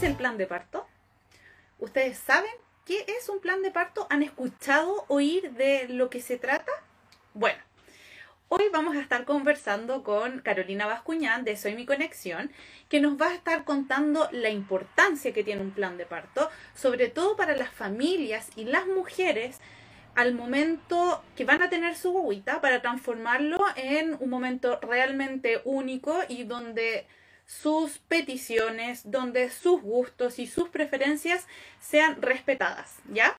es el plan de parto. ¿Ustedes saben qué es un plan de parto? ¿Han escuchado oír de lo que se trata? Bueno, hoy vamos a estar conversando con Carolina Bascuñán de Soy Mi Conexión, que nos va a estar contando la importancia que tiene un plan de parto, sobre todo para las familias y las mujeres al momento que van a tener su guaguita para transformarlo en un momento realmente único y donde sus peticiones, donde sus gustos y sus preferencias sean respetadas, ¿ya?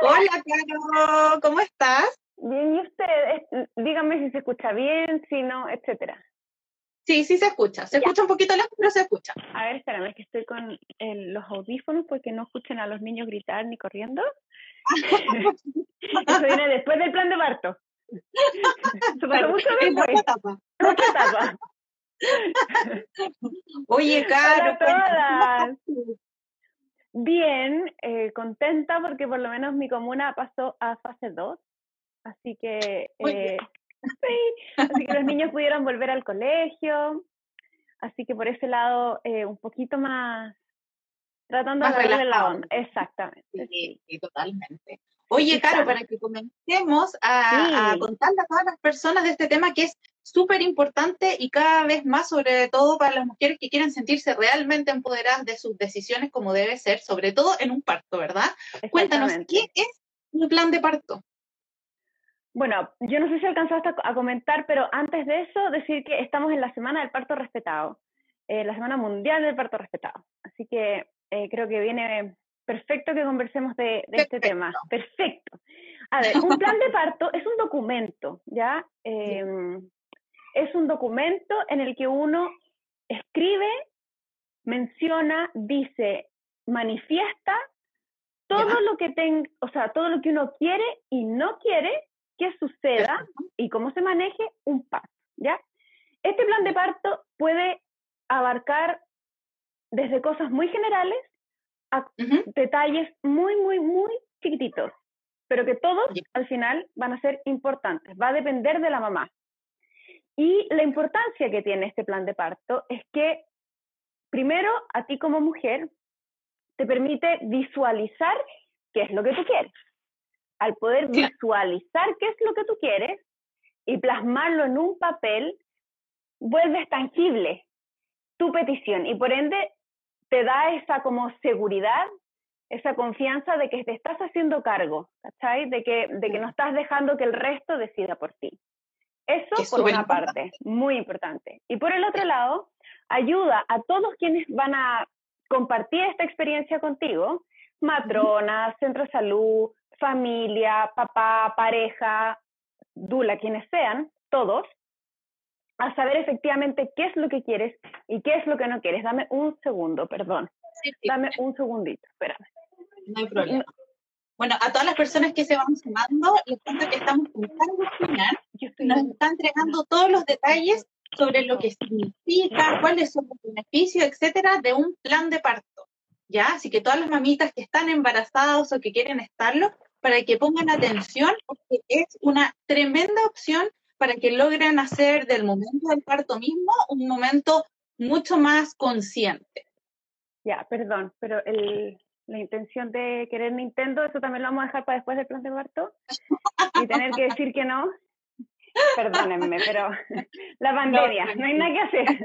Hola, Caro, ¿cómo estás? Bien, ¿y usted? Dígame si se escucha bien, si no, etcétera. Sí, sí se escucha. Se escucha un poquito lejos, pero se escucha. A ver, espérame, que estoy con los audífonos porque no escuchen a los niños gritar ni corriendo. Eso viene después del plan de parto. Eso mucho después. etapa. etapa. Oye, Caro. Bien, eh, contenta porque por lo menos mi comuna pasó a fase 2. Así que eh, Sí, así que los niños pudieron volver al colegio, así que por ese lado eh, un poquito más tratando de darle la onda. Exactamente. Sí, sí. totalmente. Oye, Caro, para que comencemos a, a, contarle a todas las personas de este tema que es súper importante y cada vez más, sobre todo para las mujeres que quieren sentirse realmente empoderadas de sus decisiones como debe ser, sobre todo en un parto, ¿verdad? Cuéntanos, ¿qué es un plan de parto? Bueno, yo no sé si alcanzaste a comentar, pero antes de eso, decir que estamos en la Semana del Parto Respetado, eh, la Semana Mundial del Parto Respetado. Así que eh, creo que viene perfecto que conversemos de, este tema. Perfecto. A ver, un plan de parto es un documento, ¿ya? Em, es un documento en el que uno escribe, menciona, dice, manifiesta todo lo que ten, o sea, todo lo que uno quiere y no quiere que suceda y cómo se maneje un parto, ¿ya? Este plan de parto puede abarcar desde cosas muy generales a detalles muy, muy, muy chiquititos, pero que todos al final van a ser importantes, va a depender de la mamá. Y la importancia que tiene este plan de parto es que, primero, a ti como mujer, te permite visualizar qué es lo que tú quieres al poder visualizar qué es lo que tú quieres y plasmarlo en un papel, vuelves tangible tu petición y por ende te da esa como seguridad, esa confianza de que te estás haciendo cargo, ¿cachai? De que, de que no estás dejando que el resto decida por ti. Eso por una parte, muy importante. Y por el otro lado, ayuda a todos quienes van a compartir esta experiencia contigo, matronas, centro de salud, familia, papá, pareja, dula, quienes sean, todos, a saber efectivamente qué es lo que quieres y qué es lo que no quieres. Dame un segundo, perdón. Dame un segundito, espérame. No hay problema. Bueno, a todas las personas que se van sumando, les cuento que estamos nos está entregando todos los detalles sobre lo que significa, cuáles son los beneficios, etcétera, de un plan de parto. ¿Ya? Así que todas las mamitas que están embarazadas o que quieren estarlo, para que pongan atención, porque es una tremenda opción para que logren hacer del momento del parto mismo un momento mucho más consciente. Ya, perdón, pero el, la intención de querer Nintendo, eso también lo vamos a dejar para después del plan de parto y tener que decir que no. Perdónenme, pero la pandemia, no, hay nada que hacer.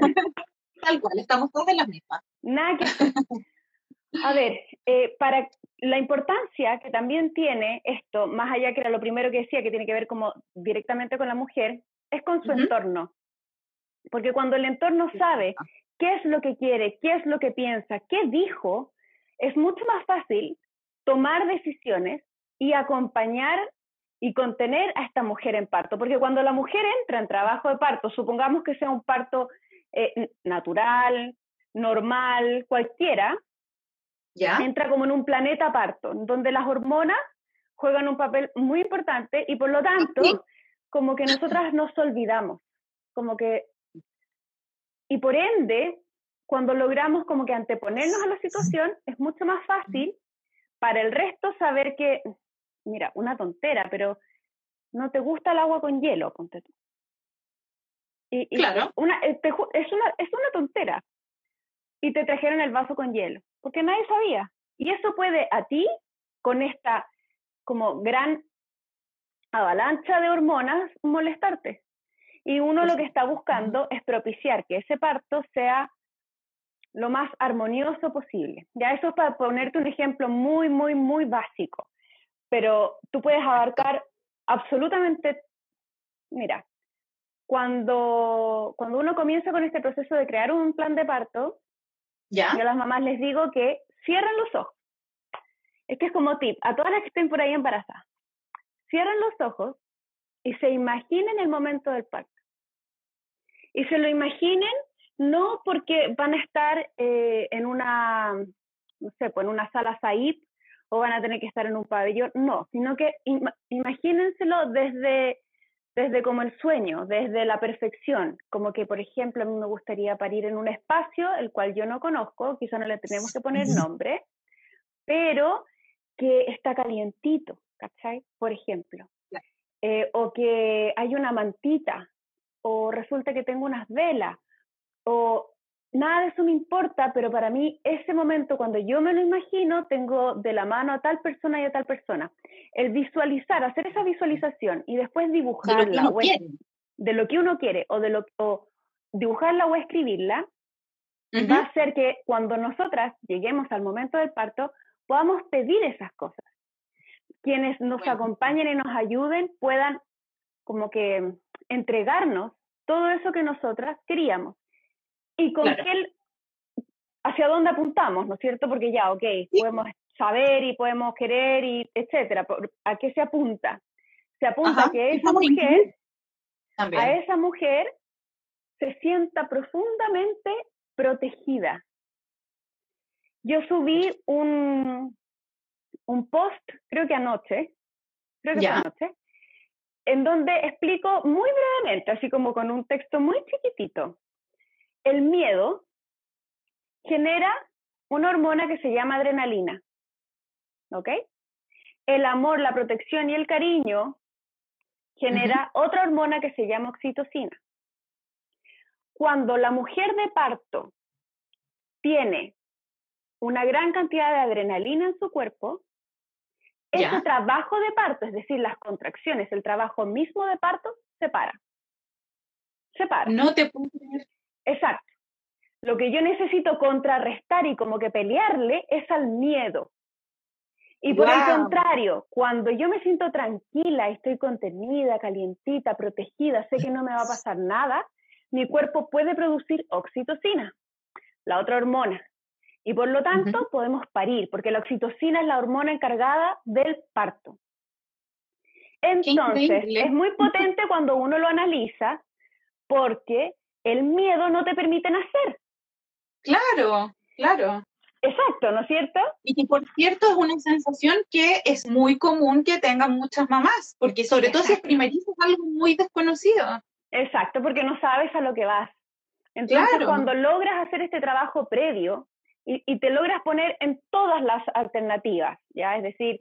Tal cual, estamos todos en la misma. Nada que hacer. A ver, eh, para la importancia que también tiene esto, más allá que era lo primero que decía, que tiene que ver como directamente con la mujer, es con su entorno. Porque cuando el entorno sabe qué es lo que quiere, qué es lo que piensa, qué dijo, es mucho más fácil tomar decisiones y acompañar y contener a esta mujer en parto. Porque cuando la mujer entra en trabajo de parto, supongamos que sea un parto eh, natural, normal, cualquiera, entra como en un planeta parto, donde las hormonas juegan un papel muy importante y por lo tanto, como que nosotras nos olvidamos, como que, y por ende, cuando logramos como que anteponernos a la situación, es mucho más fácil para el resto saber que, mira, una tontera, pero no te gusta el agua con hielo, ponte tú. Y, claro. Una, es, una, es una tontera. Y te trajeron el vaso con hielo, porque nadie sabía. Y eso puede a ti, con esta como gran avalancha de hormonas, molestarte. Y uno lo que está buscando es propiciar que ese parto sea lo más armonioso posible. Ya eso es para ponerte un ejemplo muy, muy, muy básico, pero tú puedes abarcar absolutamente, mira, cuando, cuando uno comienza con este proceso de crear un plan de parto, ¿Ya? yo a las mamás les digo que cierren los ojos. Es que es como tip, a todas las que estén por ahí embarazadas, cierren los ojos y se imaginen el momento del parto. Y se lo imaginen no porque van a estar eh, en una, no sé, pues en una sala SAIP o van a tener que estar en un pabellón, no, sino que imagínenselo desde, desde como el sueño, desde la perfección, como que, por ejemplo, a mí me gustaría parir en un espacio el cual yo no conozco, quizá no le tenemos que poner nombre, pero que está calientito, ¿cachai? Por ejemplo. Eh, o que hay una mantita, o resulta que tengo unas velas, o nada de eso me importa, pero para mí ese momento cuando yo me lo imagino, tengo de la mano a tal persona y a tal persona. El visualizar, hacer esa visualización y después dibujarla, de lo que uno, quiere. De lo que uno quiere o de lo o dibujarla o escribirla, va a hacer que cuando nosotras lleguemos al momento del parto, podamos pedir esas cosas. Quienes nos acompañen y nos ayuden puedan como que entregarnos todo eso que nosotras queríamos y con qué, hacia dónde apuntamos, ¿no es cierto? Porque ya, ok, podemos saber y podemos querer y etcétera. ¿A qué se apunta? Se apunta a que esa mujer, a esa mujer se sienta profundamente protegida. Yo subí un, un post, creo que anoche, creo que anoche, en donde explico muy brevemente, así como con un texto muy chiquitito, el miedo genera una hormona que se llama adrenalina. ¿Ok? El amor, la protección y el cariño genera otra hormona que se llama oxitocina. Cuando la mujer de parto tiene una gran cantidad de adrenalina en su cuerpo, ese trabajo de parto, es decir, las contracciones, el trabajo mismo de parto, se para. Se para. No te Exacto. Lo que yo necesito contrarrestar y como que pelearle es al miedo. Y por el contrario, cuando yo me siento tranquila, estoy contenida, calientita, protegida, sé que no me va a pasar nada, mi cuerpo puede producir oxitocina, la otra hormona. Y por lo tanto podemos parir, porque la oxitocina es la hormona encargada del parto. Entonces, es muy potente cuando uno lo analiza, porque el miedo no te permite nacer. Claro, claro. Exacto, ¿no es cierto? Y que por cierto es una sensación que es muy común que tengan muchas mamás, porque sobre todo si es primerizo es algo muy desconocido. Exacto, porque no sabes a lo que vas. Entonces, cuando logras hacer este trabajo previo y, y, te logras poner en todas las alternativas, ¿ya? Es decir,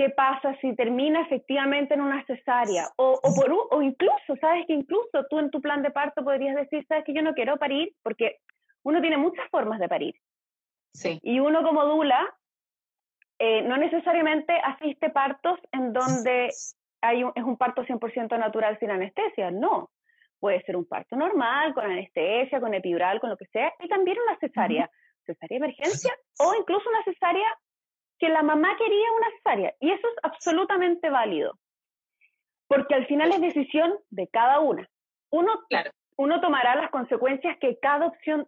qué pasa si termina efectivamente en una cesárea o, o, por, o incluso, sabes que incluso tú en tu plan de parto podrías decir, sabes que yo no quiero parir porque uno tiene muchas formas de parir. Sí. Y uno como dula eh, no necesariamente asiste partos en donde hay un, es un parto 100% natural sin anestesia, no. Puede ser un parto normal, con anestesia, con epidural, con lo que sea, y también una cesárea, cesárea de emergencia o incluso una cesárea que la mamá quería una cesárea. Y eso es absolutamente válido. Porque al final es decisión de cada una. Uno, claro. uno tomará las consecuencias que cada opción,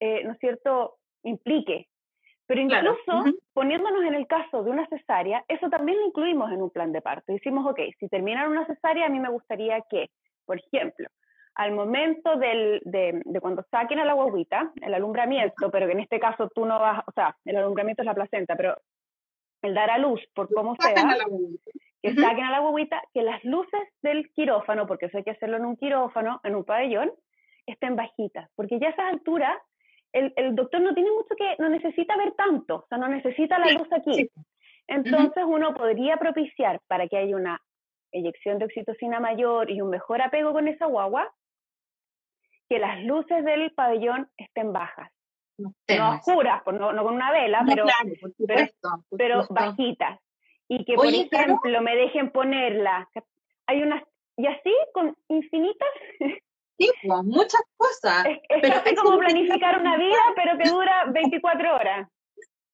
eh, ¿no es cierto?, implique. Pero incluso poniéndonos en el caso de una cesárea, eso también lo incluimos en un plan de parto. Decimos, ok, si terminan una cesárea, a mí me gustaría que, por ejemplo, al momento del, de, de, cuando saquen a la guaguita, el alumbramiento, pero que en este caso tú no vas, o sea, el alumbramiento es la placenta, pero el dar a luz, por cómo sea, que saquen a la guaguita, que las luces del quirófano, porque eso hay que hacerlo en un quirófano, en un pabellón, estén bajitas, porque ya a esa altura el, el, doctor no tiene mucho que, no necesita ver tanto, o sea, no necesita la luz aquí. Entonces uno podría propiciar para que haya una eyección de oxitocina mayor y un mejor apego con esa guagua, que las luces del pabellón estén bajas. No, oscuras, no, con una vela, pero, pero, bajitas. Y que, por ejemplo, me dejen ponerla. Hay unas, y así, con infinitas. Sí, pues, muchas cosas. Es, pero es como planificar una vida, pero que dura 24 horas.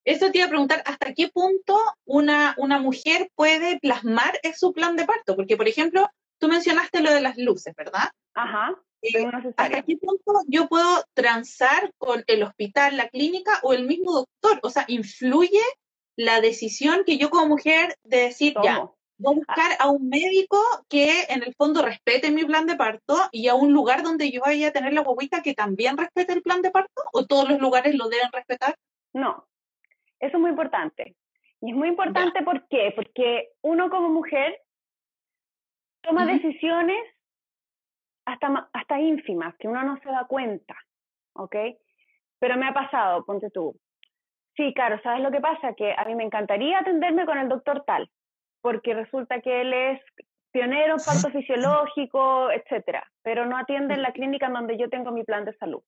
Eso te iba a preguntar, ¿hasta qué punto una, una mujer puede plasmar en su plan de parto? Porque, por ejemplo, tú mencionaste lo de las luces, ¿verdad? Ajá. Eh, ¿Hasta qué punto yo puedo transar con el hospital, la clínica o el mismo doctor? O sea, ¿influye la decisión que yo como mujer de decir, ya, voy a buscar a un médico que en el fondo respete mi plan de parto y a un lugar donde yo vaya a tener la guaguita que también respete el plan de parto? ¿O todos los lugares lo deben respetar? No, eso es muy importante. Y es muy importante ¿por qué? Porque uno como mujer toma decisiones hasta, hasta ínfimas, que uno no se da cuenta, ¿ok? Pero me ha pasado, ponte tú. Sí, claro, ¿sabes lo que pasa? Que a mí me encantaría atenderme con el doctor tal, porque resulta que él es pionero en parto fisiológico, etcétera, pero no atiende en la clínica en donde yo tengo mi plan de salud.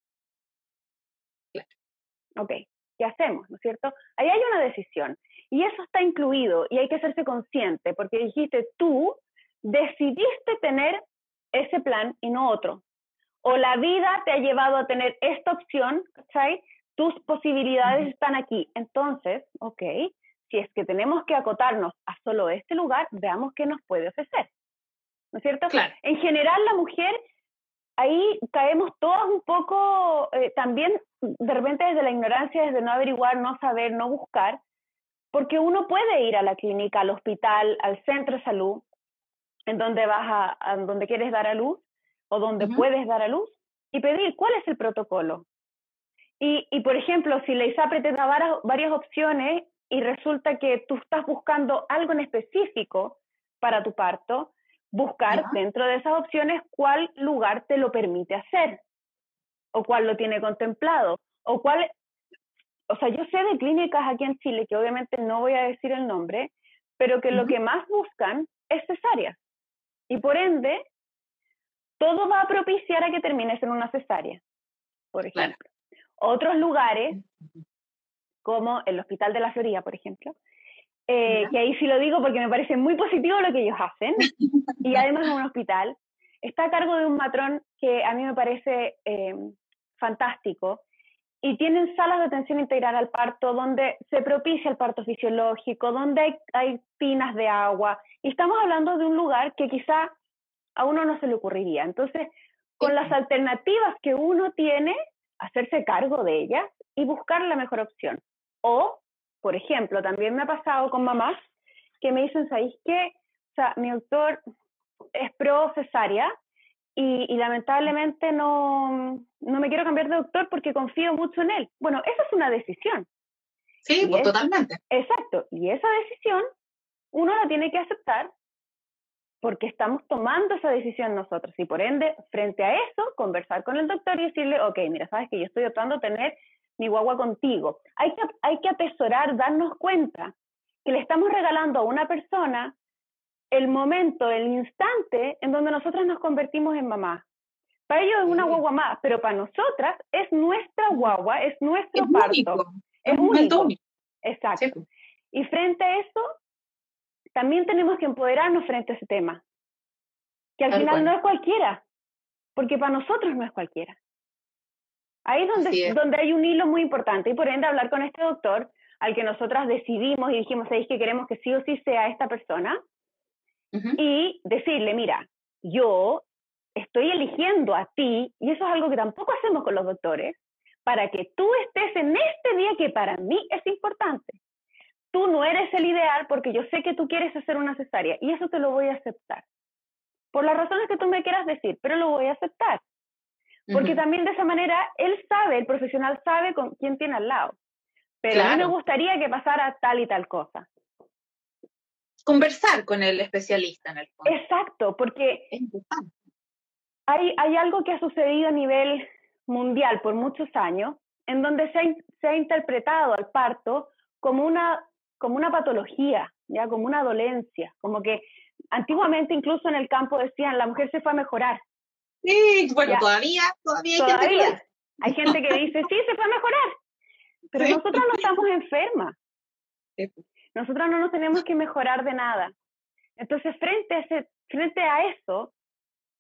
Ok, ¿qué hacemos? ¿No es cierto? Ahí hay una decisión y eso está incluido y hay que hacerse consciente porque dijiste tú decidiste tener ese plan y no otro. O la vida te ha llevado a tener esta opción, ¿cachai? Tus posibilidades están aquí. Entonces, ok, si es que tenemos que acotarnos a solo este lugar, veamos qué nos puede ofrecer. ¿No es cierto? Claro. En general, la mujer, ahí caemos todos un poco, eh, también de repente desde la ignorancia, desde no averiguar, no saber, no buscar, porque uno puede ir a la clínica, al hospital, al centro de salud, en donde vas a, donde quieres dar a luz o donde puedes dar a luz y pedir cuál es el protocolo. Y, y por ejemplo, si la ISAPRE te da varias, opciones y resulta que tú estás buscando algo en específico para tu parto, buscar dentro de esas opciones cuál lugar te lo permite hacer o cuál lo tiene contemplado o cuál, o sea, yo sé de clínicas aquí en Chile que obviamente no voy a decir el nombre, pero que lo que más buscan es cesárea. Y por ende, todo va a propiciar a que termines en una cesárea, por ejemplo. Otros lugares, como el Hospital de la Florida, por ejemplo, eh, que ahí sí lo digo porque me parece muy positivo lo que ellos hacen, y además es un hospital, está a cargo de un matrón que a mí me parece eh, fantástico, y tienen salas de atención integral al parto donde se propicia el parto fisiológico, donde hay, hay pinas de agua. Y estamos hablando de un lugar que quizá a uno no se le ocurriría. Entonces, con las alternativas que uno tiene, hacerse cargo de ellas y buscar la mejor opción. O, por ejemplo, también me ha pasado con mamás que me dicen, ¿sabéis qué? O sea, mi doctor es pro cesárea, y, lamentablemente no, no, me quiero cambiar de doctor porque confío mucho en él. Bueno, esa es una decisión. Sí, pues totalmente. Exacto, y esa decisión uno la tiene que aceptar porque estamos tomando esa decisión nosotros y por ende, frente a eso, conversar con el doctor y decirle, ok, mira, sabes que yo estoy optando tener mi guagua contigo. Hay que, hay que atesorar, darnos cuenta que le estamos regalando a una persona el momento, el instante en donde nosotras nos convertimos en mamá. Para ellos es una guagua más, pero para nosotras es nuestra guagua, es nuestro es parto. Es único. Exacto. Y frente a eso, también tenemos que empoderarnos frente a ese tema. Que al final no es cualquiera, porque para nosotros no es cualquiera. Ahí es donde, donde hay un hilo muy importante y por ende hablar con este doctor al que nosotras decidimos y dijimos, ¿sabéis que queremos que sí o sí sea esta persona? Y decirle, mira, yo estoy eligiendo a ti, y eso es algo que tampoco hacemos con los doctores, para que tú estés en este día que para mí es importante. Tú no eres el ideal porque yo sé que tú quieres hacer una cesárea y eso te lo voy a aceptar. Por las razones que tú me quieras decir, pero lo voy a aceptar. Porque también de esa manera él sabe, el profesional sabe con quién tiene al lado. Pero a mí me gustaría que pasara tal y tal cosa conversar con el especialista en el fondo. Exacto, porque hay, hay algo que ha sucedido a nivel mundial por muchos años, en donde se ha, se ha interpretado al parto como una, como una patología, ya como una dolencia, como que antiguamente incluso en el campo decían la mujer se fue a mejorar, Sí, bueno, todavía, todavía hay gente que Hay gente que dice, sí, se puede mejorar. Pero nosotros no estamos enfermas. Nosotros no nos tenemos que mejorar de nada. Entonces, frente a, eso,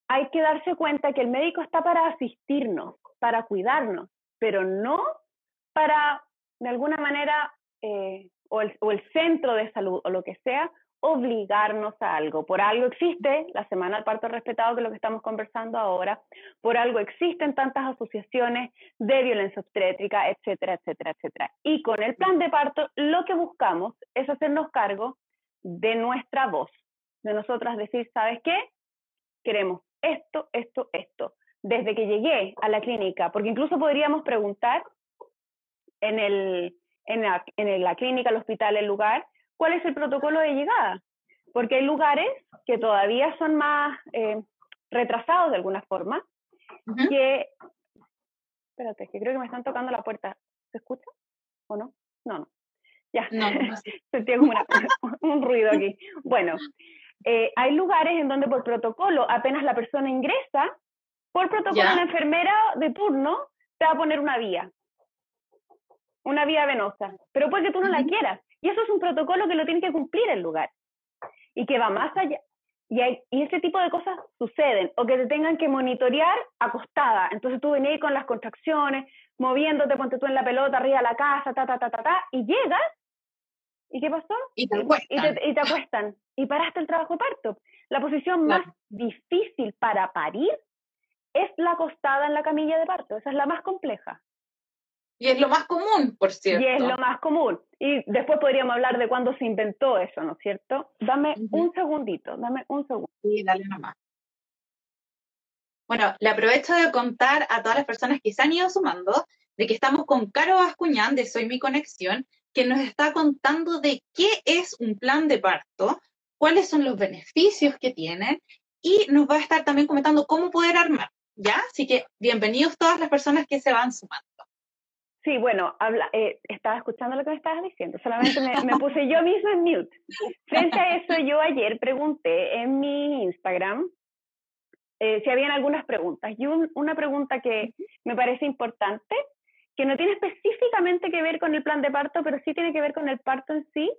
hay que darse cuenta que el médico está para asistirnos, para cuidarnos, pero no para, de alguna manera, eh, o el centro de salud o lo que sea, obligarnos a algo. Por algo existe la Semana del Parto Respetado, que es lo que estamos conversando ahora. Por algo existen tantas asociaciones de violencia obstétrica, etcétera, etcétera, etcétera. Y con el plan de parto, lo que buscamos es hacernos cargo de nuestra voz, de nosotras decir, ¿sabes qué? Queremos esto, esto, esto. Desde que llegué a la clínica, porque incluso podríamos preguntar en, el, en, la, en la clínica, el hospital, el lugar, cuál es el protocolo de llegada, porque hay lugares que todavía son más eh, retrasados de alguna forma, que... Espérate, que creo que me están tocando la puerta. ¿Se escucha o no? No, no. Ya, no, sentí como un ruido aquí. Bueno, eh, hay lugares en donde por protocolo, apenas la persona ingresa, por protocolo la enfermera de turno te va a poner una vía, una vía venosa, pero puede que tú no la quieras. Y eso es un protocolo que lo tiene que cumplir el lugar y que va más allá. Y, hay, y ese tipo de cosas suceden, o que te tengan que monitorear acostada. Entonces tú venís con las contracciones, moviéndote, ponte tú en la pelota, arriba de la casa, ta, ta, ta, ta, ta, y llegas, ¿y qué pasó? Y te acuestan. Y te, acuestan, y paraste el trabajo parto. La posición más difícil para parir es la acostada en la camilla de parto, esa es la más compleja. Y es lo más común, por cierto. Y es lo más común. Y después podríamos hablar de cuándo se inventó eso, ¿no es cierto? Dame un segundito, dame un segundo. Sí, dale nomás. Bueno, le aprovecho de contar a todas las personas que se han ido sumando de que estamos con Caro Bascuñán de Soy Mi Conexión, que nos está contando de qué es un plan de parto, cuáles son los beneficios que tienen y nos va a estar también comentando cómo poder armar, ¿ya? Así que bienvenidos todas las personas que se van sumando. Sí, bueno, habla, eh, estaba escuchando lo que me estabas diciendo, solamente me, puse yo misma en mute. Frente a eso, yo ayer pregunté en mi Instagram eh, si habían algunas preguntas. Y una pregunta que me parece importante, que no tiene específicamente que ver con el plan de parto, pero sí tiene que ver con el parto en sí,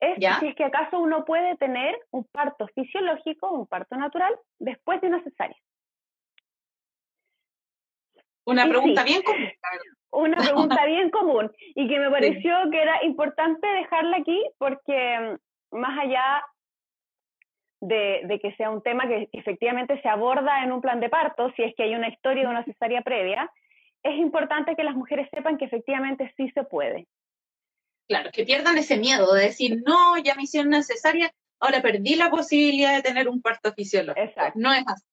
es si es que acaso uno puede tener un parto fisiológico, un parto natural, después de una cesárea. Una pregunta bien común una pregunta bien común y que me pareció que era importante dejarla aquí porque mm, más allá de, que sea un tema que efectivamente se aborda en un plan de parto, si es que hay una historia de una cesárea previa, es importante que las mujeres sepan que efectivamente sí se puede. Claro, que pierdan ese miedo de decir, no, ya me hicieron una cesárea, ahora perdí la posibilidad de tener un parto fisiológico. Exacto. No es así.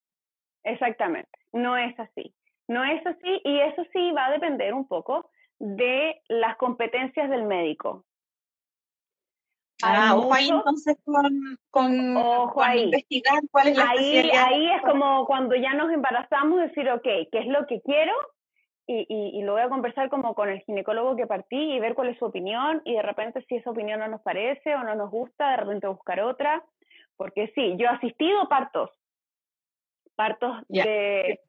Exactamente, no es así. No es así y eso sí va a depender un poco de las competencias del médico. Ah, ojo ahí entonces con, con, ojo ahí. investigar cuál es la ahí, Ahí es como cuando ya nos embarazamos, decir, ok, ¿qué es lo que quiero? Y, y, y, lo voy a conversar como con el ginecólogo que partí y ver cuál es su opinión y de repente si esa opinión no nos parece o no nos gusta, de repente buscar otra. Porque sí, yo he asistido partos, partos de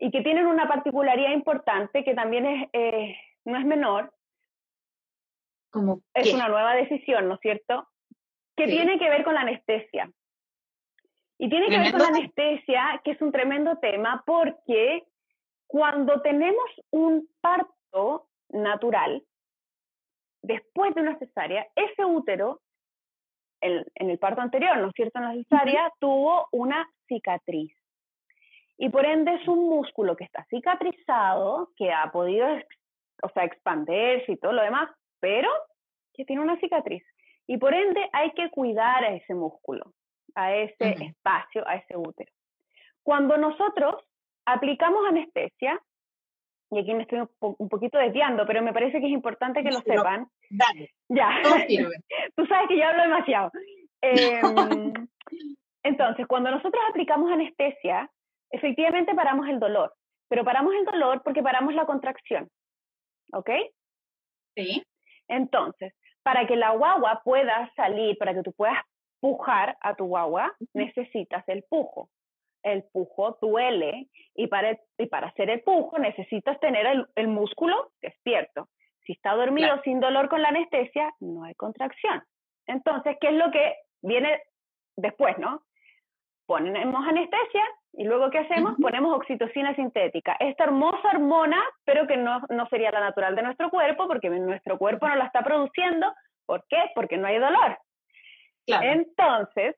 y que tienen una particularidad importante que también es, eh, no es menor. como es una nueva decisión, ¿no es cierto? Que tiene que ver con la anestesia. Y tiene que ver con la anestesia, que es un tremendo tema, porque cuando tenemos un parto natural, después de una cesárea, ese útero, en, en el parto anterior, ¿no es cierto? En la cesárea, tuvo una cicatriz y por ende es un músculo que está cicatrizado, que ha podido, o sea, expandirse y todo lo demás, pero que tiene una cicatriz. Y por ende hay que cuidar a ese músculo, a ese espacio, a ese útero. Cuando nosotros aplicamos anestesia, y aquí me estoy un, poquito desviando, pero me parece que es importante que lo sepan. Dale. Ya. Tú sabes que yo hablo demasiado. Em, entonces, cuando nosotros aplicamos anestesia, efectivamente paramos el dolor, pero paramos el dolor porque paramos la contracción. ¿Ok? Sí. Entonces, para que la guagua pueda salir, para que tú puedas pujar a tu guagua, necesitas el pujo. el pujo duele y para, y para hacer el pujo necesitas tener el, músculo despierto. Si está dormido sin dolor con la anestesia, no hay contracción. Entonces, ¿qué es lo que viene después, no? Ponemos anestesia y luego, ¿qué hacemos? Ponemos oxitocina sintética. Esta hermosa hormona, pero que no, no sería la natural de nuestro cuerpo, porque nuestro cuerpo no la está produciendo. ¿Por qué? Porque no hay dolor. Entonces,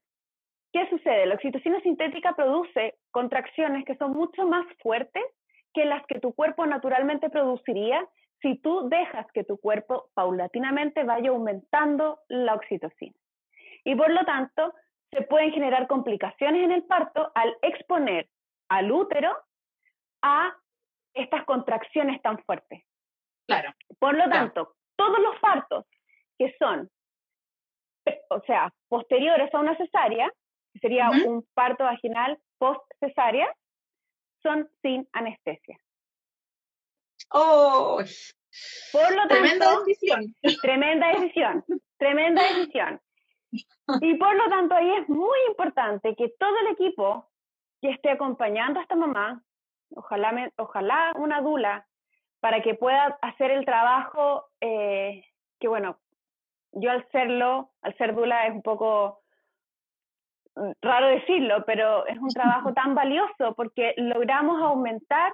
¿qué sucede? La oxitocina sintética produce contracciones que son mucho más fuertes que las que tu cuerpo naturalmente produciría si tú dejas que tu cuerpo paulatinamente vaya aumentando la oxitocina. Y por lo tanto, se pueden generar complicaciones en el parto al exponer al útero a estas contracciones tan fuertes. Claro. Por lo tanto, todos los partos que son, o sea, posteriores a una cesárea, que sería un parto vaginal post cesárea, son sin anestesia. Oh, por lo tanto, tremenda decisión. Tremenda decisión, tremenda decisión. Y por lo tanto, ahí es muy importante que todo el equipo que esté acompañando a esta mamá, ojalá, ojalá una dula, para que pueda hacer el trabajo eh, que, bueno, yo al serlo, al ser dula es un poco mm, raro decirlo, pero es un trabajo tan valioso porque logramos aumentar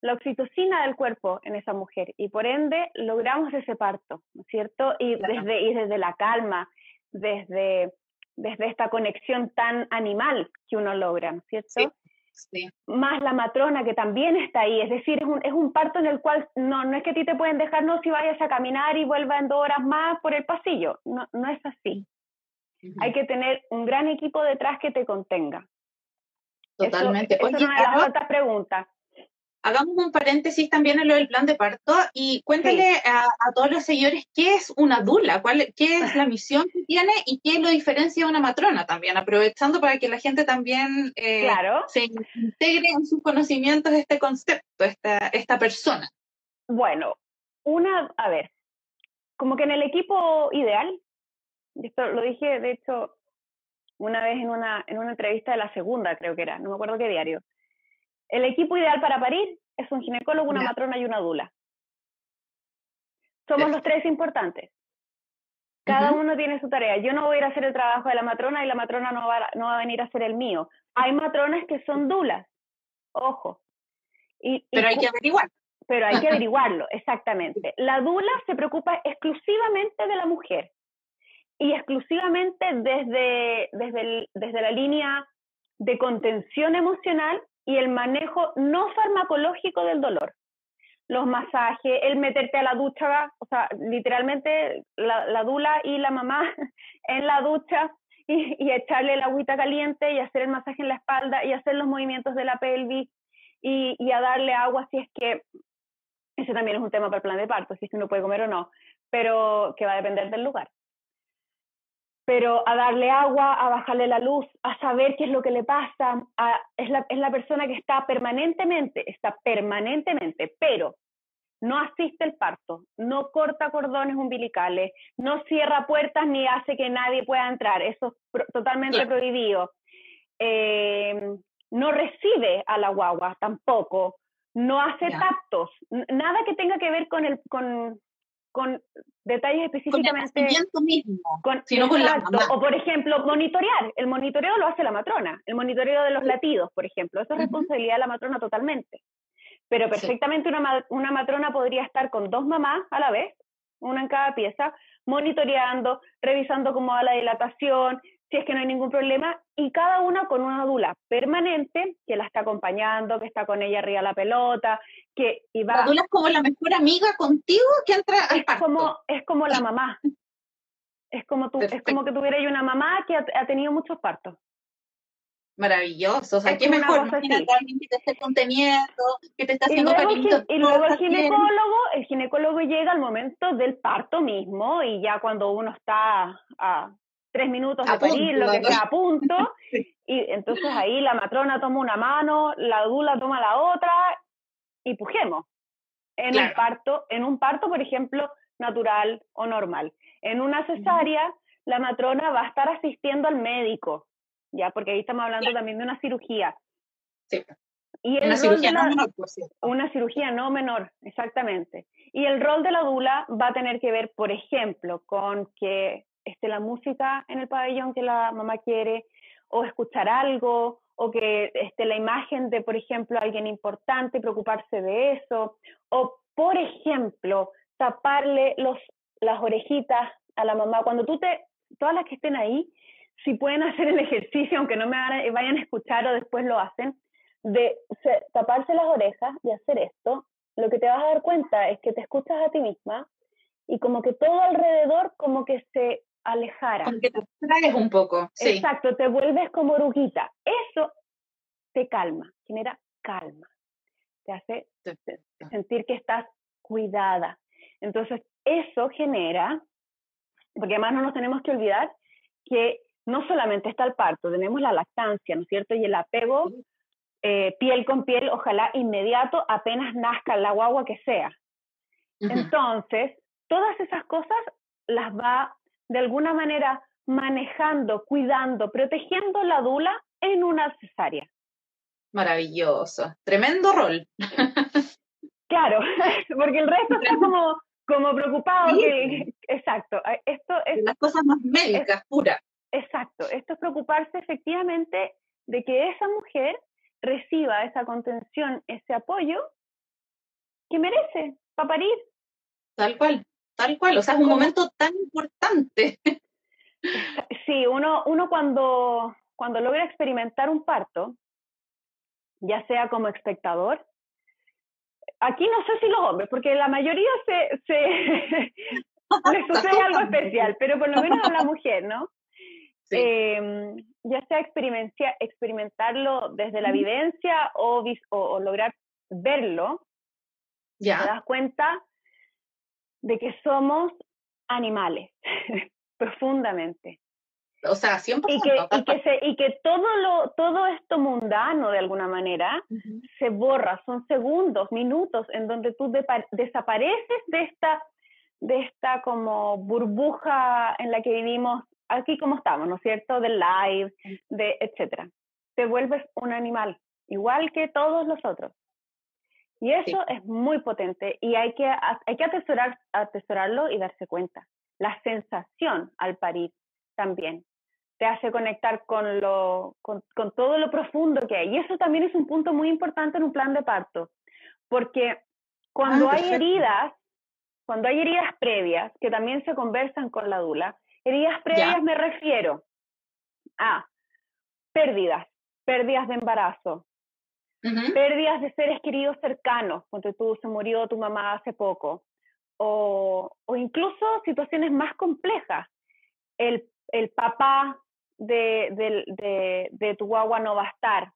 la oxitocina del cuerpo en esa mujer y por ende logramos ese parto, ¿no es cierto? Y, desde, y desde la calma, desde, desde esta conexión tan animal que uno logra, ¿cierto? Sí, Más la matrona que también está ahí, es decir, es un, es un parto en el cual no, no es que a ti te pueden dejar, no, si vayas a caminar y vuelva en dos horas más por el pasillo, no, no es así. Hay que tener un gran equipo detrás que te contenga. Totalmente. Eso, es una de las otras preguntas hagamos un paréntesis también en lo del plan de parto y cuéntale a, todos los señores qué es una dula, cuál, qué es la misión que tiene y qué lo diferencia de una matrona también, aprovechando para que la gente también eh, se integre en sus conocimientos este concepto, esta, esta persona. Bueno, una, a ver, como que en el equipo ideal, esto lo dije de hecho una vez en una, en una entrevista de la segunda, creo que era, no me acuerdo qué diario el equipo ideal para parir es un ginecólogo, una matrona y una dula. Somos los tres importantes. Cada uno tiene su tarea. Yo no voy a ir a hacer el trabajo de la matrona y la matrona no va, no va a venir a hacer el mío. Hay matronas que son dulas. Ojo. Y, pero hay que averiguar. Pero hay que averiguarlo, exactamente. La dula se preocupa exclusivamente de la mujer y exclusivamente desde, desde, desde la línea de contención emocional y el manejo no farmacológico del dolor. Los masajes, el meterte a la ducha, o sea, literalmente la, dula y la mamá en la ducha y, echarle el agüita caliente y hacer el masaje en la espalda y hacer los movimientos de la pelvis y, y a darle agua si es que, ese también es un tema para el plan de parto, si es que uno puede comer o no, pero que va a depender del lugar pero a darle agua, a bajarle la luz, a saber qué es lo que le pasa, es, la, es la persona que está permanentemente, está permanentemente, pero no asiste el parto, no corta cordones umbilicales, no cierra puertas ni hace que nadie pueda entrar, eso es totalmente prohibido. Eh, no recibe a la guagua tampoco, no hace tactos, nada que tenga que ver con, el, con, con detalles específicamente. Con el mismo, con, sino con la O, por ejemplo, monitorear. El monitoreo lo hace la matrona. El monitoreo de los latidos, por ejemplo. Eso es responsabilidad de la matrona totalmente. Pero perfectamente una, una matrona podría estar con dos mamás a la vez, una en cada pieza, monitoreando, revisando cómo va la dilatación, si es que no hay ningún problema, y cada una con una dula permanente que la está acompañando, que está con ella arriba la pelota, que y va... La dula es como la mejor amiga contigo que entra al es Como, es como la mamá. Es como, tú, es como que tuviera una mamá que ha, tenido muchos partos. Maravilloso, o sea, qué mejor, que te esté conteniendo, que te está haciendo cariño. Y luego el ginecólogo, el ginecólogo llega al momento del parto mismo y ya cuando uno está a tres minutos de parir, lo que sea, a punto. Y entonces ahí la matrona toma una mano, la dula toma la otra y pujemos. En un parto, en un parto, por ejemplo, natural o normal. En una cesárea, la matrona va a estar asistiendo al médico, ya, porque ahí estamos hablando también de una cirugía. Sí. Y una cirugía no menor, por cierto. Una cirugía no menor, exactamente. Y el rol de la dula va a tener que ver, por ejemplo, con que esté la música en el pabellón que la mamá quiere, o escuchar algo, o que esté la imagen de, por ejemplo, alguien importante, preocuparse de eso, o, por ejemplo, taparle los, las orejitas a la mamá. Cuando tú te, todas las que estén ahí, si pueden hacer el ejercicio, aunque no me vayan a escuchar o después lo hacen, de taparse las orejas y hacer esto, lo que te vas a dar cuenta es que te escuchas a ti misma y como que todo alrededor como que se alejara. Como que te traes un poco. Sí. Exacto, te vuelves como oruguita. Eso te calma, genera calma. Te hace sentir que estás cuidada. Entonces, eso genera, porque además no nos tenemos que olvidar que no solamente está el parto, tenemos la lactancia, ¿no es cierto? Y el apego eh, piel con piel, ojalá inmediato, apenas nazca la guagua que sea. Entonces, todas esas cosas las va de alguna manera manejando, cuidando, protegiendo la dula en una cesárea. Maravilloso, tremendo rol. Claro, porque el resto está como, como preocupado. Que, exacto, esto es... Las cosas más médicas, puras. Exacto, esto es preocuparse efectivamente de que esa mujer reciba esa contención, ese apoyo que merece para parir. Tal cual, tal cual, o sea, es un momento tan importante. Sí, uno, uno cuando, cuando logra experimentar un parto, ya sea como espectador, aquí no sé si los hombres, porque la mayoría se, se les sucede algo especial, pero por lo menos a la mujer, ¿no? Em, ya sea experimentarlo desde la vivencia o, o, lograr verlo, ya. te das cuenta de que somos animales, profundamente. O sea, siempre y que, y que, y que todo, lo, todo esto mundano, de alguna manera, se borra. Son segundos, minutos, en donde tú desapareces de esta, de esta como burbuja en la que vivimos aquí como estamos, ¿no es cierto? Del live, de etcétera. Te vuelves un animal, igual que todos los otros. Y eso es muy potente y hay que, hay que atesorar, atesorarlo y darse cuenta. La sensación al parir también te hace conectar con, lo, con, con todo lo profundo que hay. Y eso también es un punto muy importante en un plan de parto, porque cuando ah, hay heridas, cuando hay heridas previas que también se conversan con la dula, Heridas previas me refiero a pérdidas, pérdidas de embarazo, pérdidas de seres queridos cercanos, cuando tú se murió tu mamá hace poco, o, o incluso situaciones más complejas. El, el papá de, de, de, tu guagua no va a estar,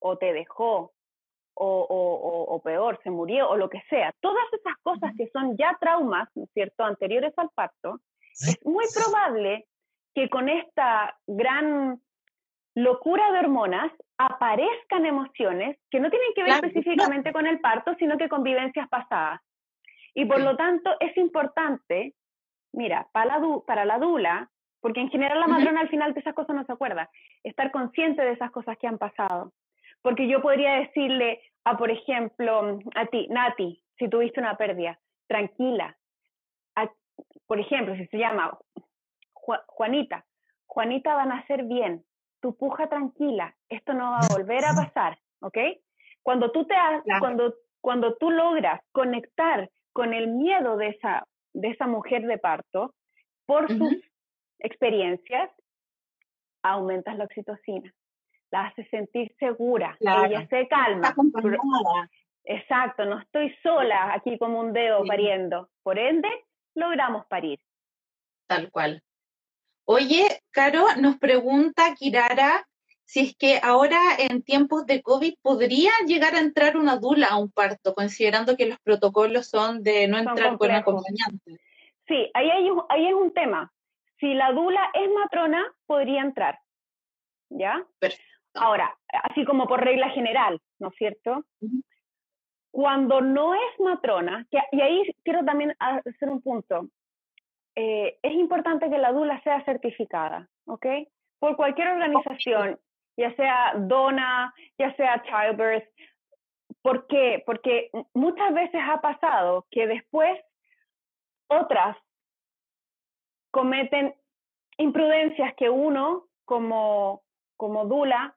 o te dejó, o, o, o, peor, se murió, o lo que sea. Todas esas cosas que son ya traumas, ¿no es cierto?, anteriores al parto, es muy probable que con esta gran locura de hormonas aparezcan emociones que no tienen que ver específicamente con el parto, sino que con vivencias pasadas. Y por lo tanto es importante, mira, para la, para la dula, porque en general la matrona al final de esas cosas no se acuerda, estar consciente de esas cosas que han pasado. Porque yo podría decirle a, por ejemplo, a ti, Nati, si tuviste una pérdida, tranquila, por ejemplo, si se llama Juanita, Juanita va a nacer bien, tu puja tranquila, esto no va a volver a pasar, ¿ok? Cuando tú, te cuando, cuando tú logras conectar con el miedo de esa, de esa mujer de parto por sus experiencias, aumentas la oxitocina, la haces sentir segura, ella se calma. Exacto, no estoy sola aquí como un dedo pariendo. Por ende, logramos parir. Tal cual. Oye, Caro, nos pregunta Kirara si es que ahora en tiempos de COVID podría llegar a entrar una dula a un parto, considerando que los protocolos son de no entrar con acompañante. Sí, ahí, hay, ahí es un tema. Si la dula es matrona, podría entrar. ¿Ya? Perfecto. Ahora, así como por regla general, ¿no es cierto? Cuando no es matrona, y ahí quiero también hacer un punto, eh, es importante que la dula sea certificada, ¿ok? Por cualquier organización, ya sea dona, ya sea childbirth. ¿Por qué? Porque muchas veces ha pasado que después otras cometen imprudencias que uno como, como dula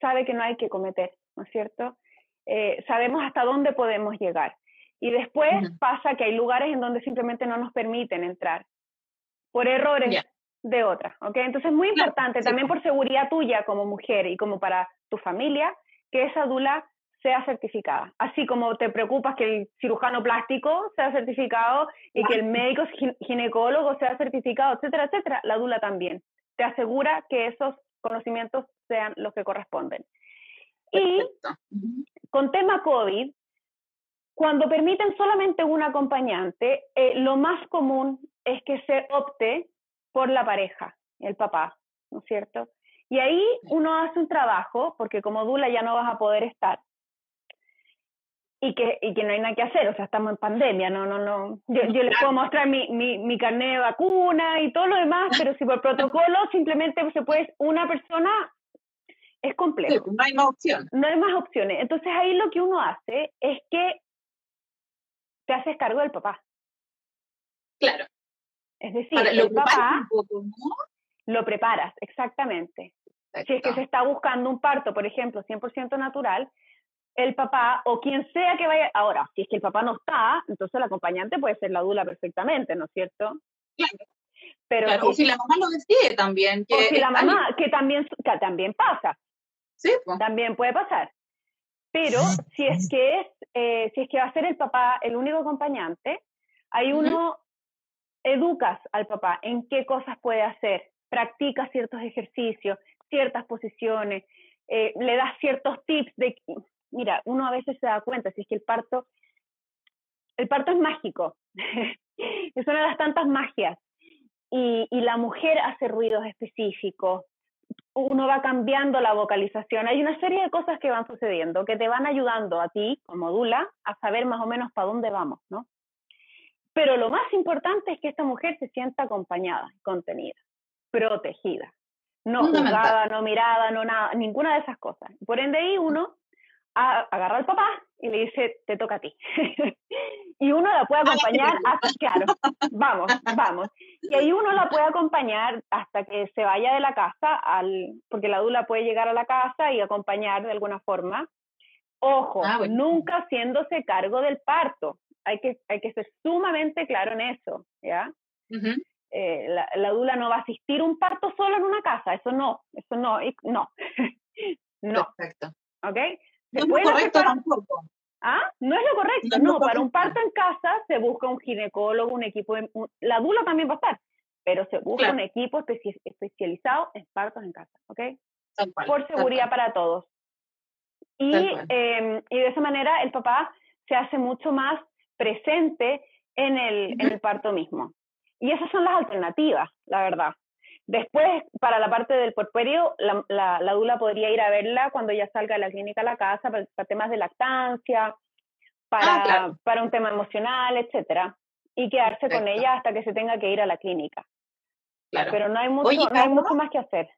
sabe que no hay que cometer, ¿no es cierto? Eh, sabemos hasta dónde podemos llegar. Y después pasa que hay lugares en donde simplemente no nos permiten entrar por errores de otras, ¿ok? Entonces es muy importante también por seguridad tuya como mujer y como para tu familia que esa dula sea certificada. Así como te preocupas que el cirujano plástico sea certificado y que el médico ginecólogo sea certificado, etcétera, etcétera, la dula también. Te asegura que esos conocimientos sean los que corresponden. Y con tema COVID, cuando permiten solamente un acompañante, eh, lo más común es que se opte por la pareja, el papá, ¿no es cierto? Y ahí uno hace un trabajo, porque como Dula ya no vas a poder estar, y que, y que no hay nada que hacer, o sea, estamos en pandemia, no, no, no. Yo, yo les puedo mostrar mi, mi, mi carnet de vacuna y todo lo demás, pero si por protocolo simplemente se puede, una persona es complejo. no hay más opciones. No hay más opciones. Entonces ahí lo que uno hace es que haces cargo del papá. Claro. Es decir, el papá lo preparas, exactamente. Si es que se está buscando un parto, por ejemplo, 100% natural, el papá o quien sea que vaya. Ahora, si es que el papá no está, entonces el acompañante puede ser la dula perfectamente, ¿no es cierto? Claro. Pero si, la mamá lo decide también. Que o si la mamá, que también, que también pasa. Sí. También puede pasar. Pero si es que es, eh, si es que va a ser el papá el único acompañante, hay uno educas al papá en qué cosas puede hacer, practica ciertos ejercicios, ciertas posiciones, eh, le das ciertos tips de, mira, uno a veces se da cuenta si es que el parto, el parto es mágico, es una de las tantas magias, y, y la mujer hace ruidos específicos, uno va cambiando la vocalización. Hay una serie de cosas que van sucediendo que te van ayudando a ti, como Dula, a saber más o menos para dónde vamos, ¿no? Pero lo más importante es que esta mujer se sienta acompañada, contenida, protegida, no juzgada, no mirada, no nada, ninguna de esas cosas. Por ende ahí uno agarra al papá y le dice, te toca a ti. y uno la puede acompañar hasta, claro, vamos, vamos. Y ahí uno la puede acompañar hasta que se vaya de la casa, al, porque la dula puede llegar a la casa y acompañar de alguna forma. Ojo, ah, nunca haciéndose cargo del parto. Hay que, hay que ser sumamente claro en eso, ¿ya? Eh, la, la, dula no va a asistir un parto solo en una casa, eso no, eso no, no. no. Perfecto. ¿Ok? No es lo correcto tampoco. ¿Ah? No es lo correcto, no, para un parto en casa se busca un ginecólogo, un equipo, la dula también va a estar, pero se busca un equipo especializado en partos en casa, ¿ok? Por seguridad para todos. Y, em, y de esa manera el papá se hace mucho más presente en el, en el parto mismo. Y esas son las alternativas, la verdad. Después, para la parte del porperio, la, la, dula podría ir a verla cuando ya salga de la clínica a la casa para, temas de lactancia, para, ah, para un tema emocional, etcétera, y quedarse con ella hasta que se tenga que ir a la clínica. Claro. Pero no hay mucho, no hay mucho más que hacer.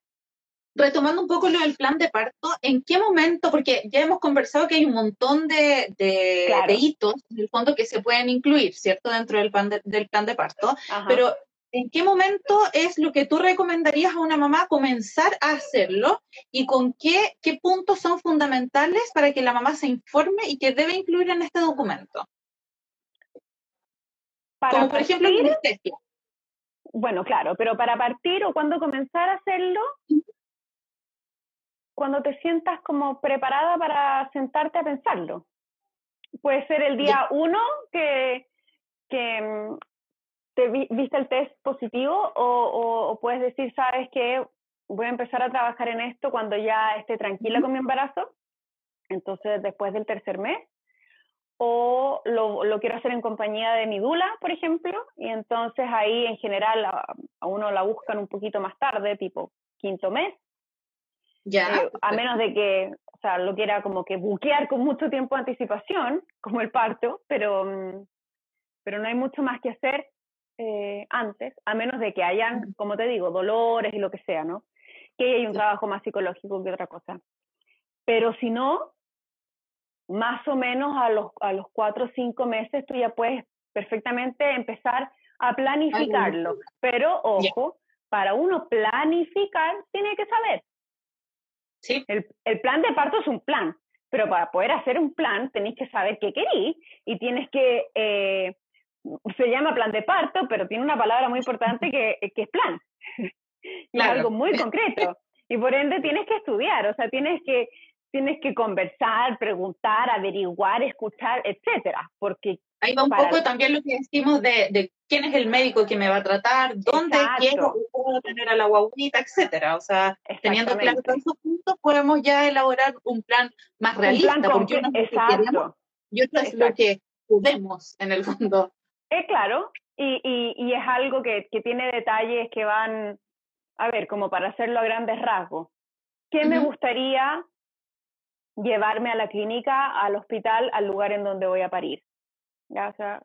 Retomando un poco lo del plan de parto, ¿en qué momento? Porque ya hemos conversado que hay un montón de, de, hitos, en el fondo, que se pueden incluir, ¿cierto? Dentro del plan de, del plan de parto. Pero ¿En qué momento es lo que tú recomendarías a una mamá comenzar a hacerlo y con qué, qué puntos son fundamentales para que la mamá se informe y que debe incluir en este documento? Para Como por ejemplo anestesia. Bueno, claro, pero para partir o cuando comenzar a hacerlo, cuando te sientas como preparada para sentarte a pensarlo. Puede ser el día uno que, que mm, viste el test positivo o, puedes decir, sabes que voy a empezar a trabajar en esto cuando ya esté tranquila con mi embarazo, entonces después del tercer mes, o lo, lo, quiero hacer en compañía de mi dula, por ejemplo, y entonces ahí en general a, uno la buscan un poquito más tarde, tipo quinto mes, ya. Eh, a menos de que, o sea, lo quiera como que buquear con mucho tiempo de anticipación, como el parto, pero, mm, pero no hay mucho más que hacer. Eh, antes, a menos de que hayan, como te digo, dolores y lo que sea, ¿no? que hay un trabajo más psicológico que otra cosa. Pero si no, más o menos a los, a los cuatro o cinco meses tú ya puedes perfectamente empezar a planificarlo. Pero ojo, para uno planificar tiene que saber. Sí. El, el, plan de parto es un plan, pero para poder hacer un plan tenéis que saber qué queréis y tienes que, eh, se llama plan de parto, pero tiene una palabra muy importante que, que es plan. y es algo muy concreto. Y por ende tienes que estudiar, o sea, tienes que, tienes que conversar, preguntar, averiguar, escuchar, etcétera, porque Ahí va un poco también lo que decimos de, de, quién es el médico que me va a tratar, dónde Exacto. quiero puedo tener a la guaguita, etcétera. O sea, teniendo claro todos esos puntos, podemos ya elaborar un plan más realista, un plan porque uno es lo que queremos y otro es lo que podemos en el fondo. Eh, claro, y, y, y es algo que, que, tiene detalles que van, a ver, como para hacerlo a grandes rasgos. ¿Qué uh -huh. me gustaría llevarme a la clínica, al hospital, al lugar en donde voy a parir? ¿Ya? O sea,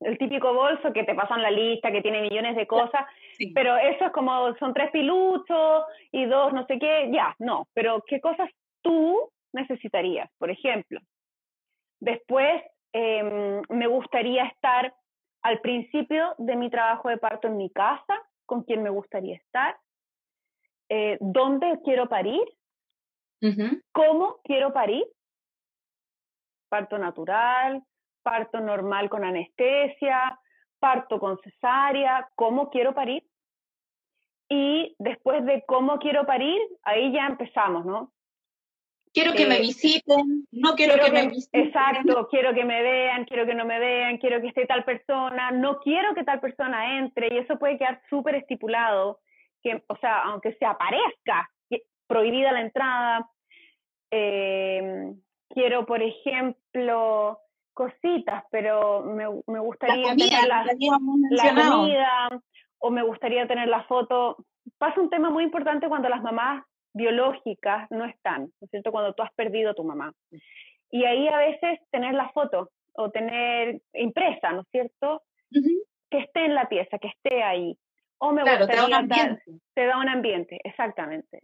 el típico bolso que te pasan la lista, que tiene millones de cosas, sí. pero eso es como, son tres piluchos y dos no sé qué, ya, no, pero ¿qué cosas tú necesitarías? Por ejemplo, después eh, me gustaría estar al principio de mi trabajo de parto en mi casa, con quién me gustaría estar, eh, dónde quiero parir, uh -huh. cómo quiero parir, parto natural, parto normal con anestesia, parto con cesárea, cómo quiero parir. Y después de cómo quiero parir, ahí ya empezamos, ¿no? Quiero que eh, me visiten, no quiero, quiero que, que, me visiten. Exacto, quiero que me vean, quiero que no me vean, quiero que esté tal persona, no quiero que tal persona entre, y eso puede quedar súper estipulado, que, o sea, aunque se aparezca, prohibida la entrada. Eh, quiero, por ejemplo, cositas, pero me, me gustaría la comida, tener la, la comida, o me gustaría tener la foto. Pasa un tema muy importante cuando las mamás biológicas no están, ¿no es cierto? Cuando tú has perdido a tu mamá. Y ahí a veces tener la foto o tener impresa, ¿no es cierto? Uh -huh. Que esté en la pieza, que esté ahí. O me claro, te da un ambiente. Dar, te da un ambiente, exactamente.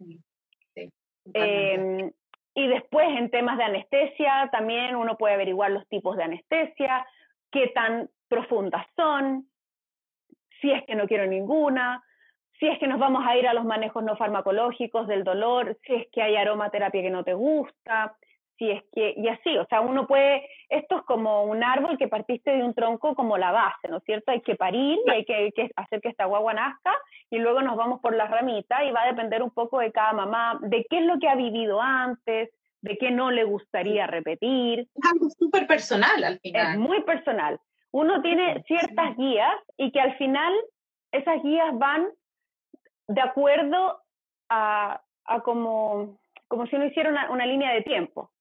Sí, eh, y después en temas de anestesia, también uno puede averiguar los tipos de anestesia, qué tan profundas son, si es que no quiero ninguna, si es que nos vamos a ir a los manejos no farmacológicos del dolor, si es que hay aromaterapia que no te gusta, si es que, y así, o sea, uno puede, esto es como un árbol que partiste de un tronco como la base, ¿no es cierto? Hay que parir y hay que, hay que hacer que esta guagua nazca y luego nos vamos por las ramitas y va a depender un poco de cada mamá, de qué es lo que ha vivido antes, de qué no le gustaría repetir. Es algo súper personal al final. Es muy personal. Uno tiene ciertas guías y que al final esas guías van de acuerdo a, a como, como si uno hiciera una, una línea de tiempo.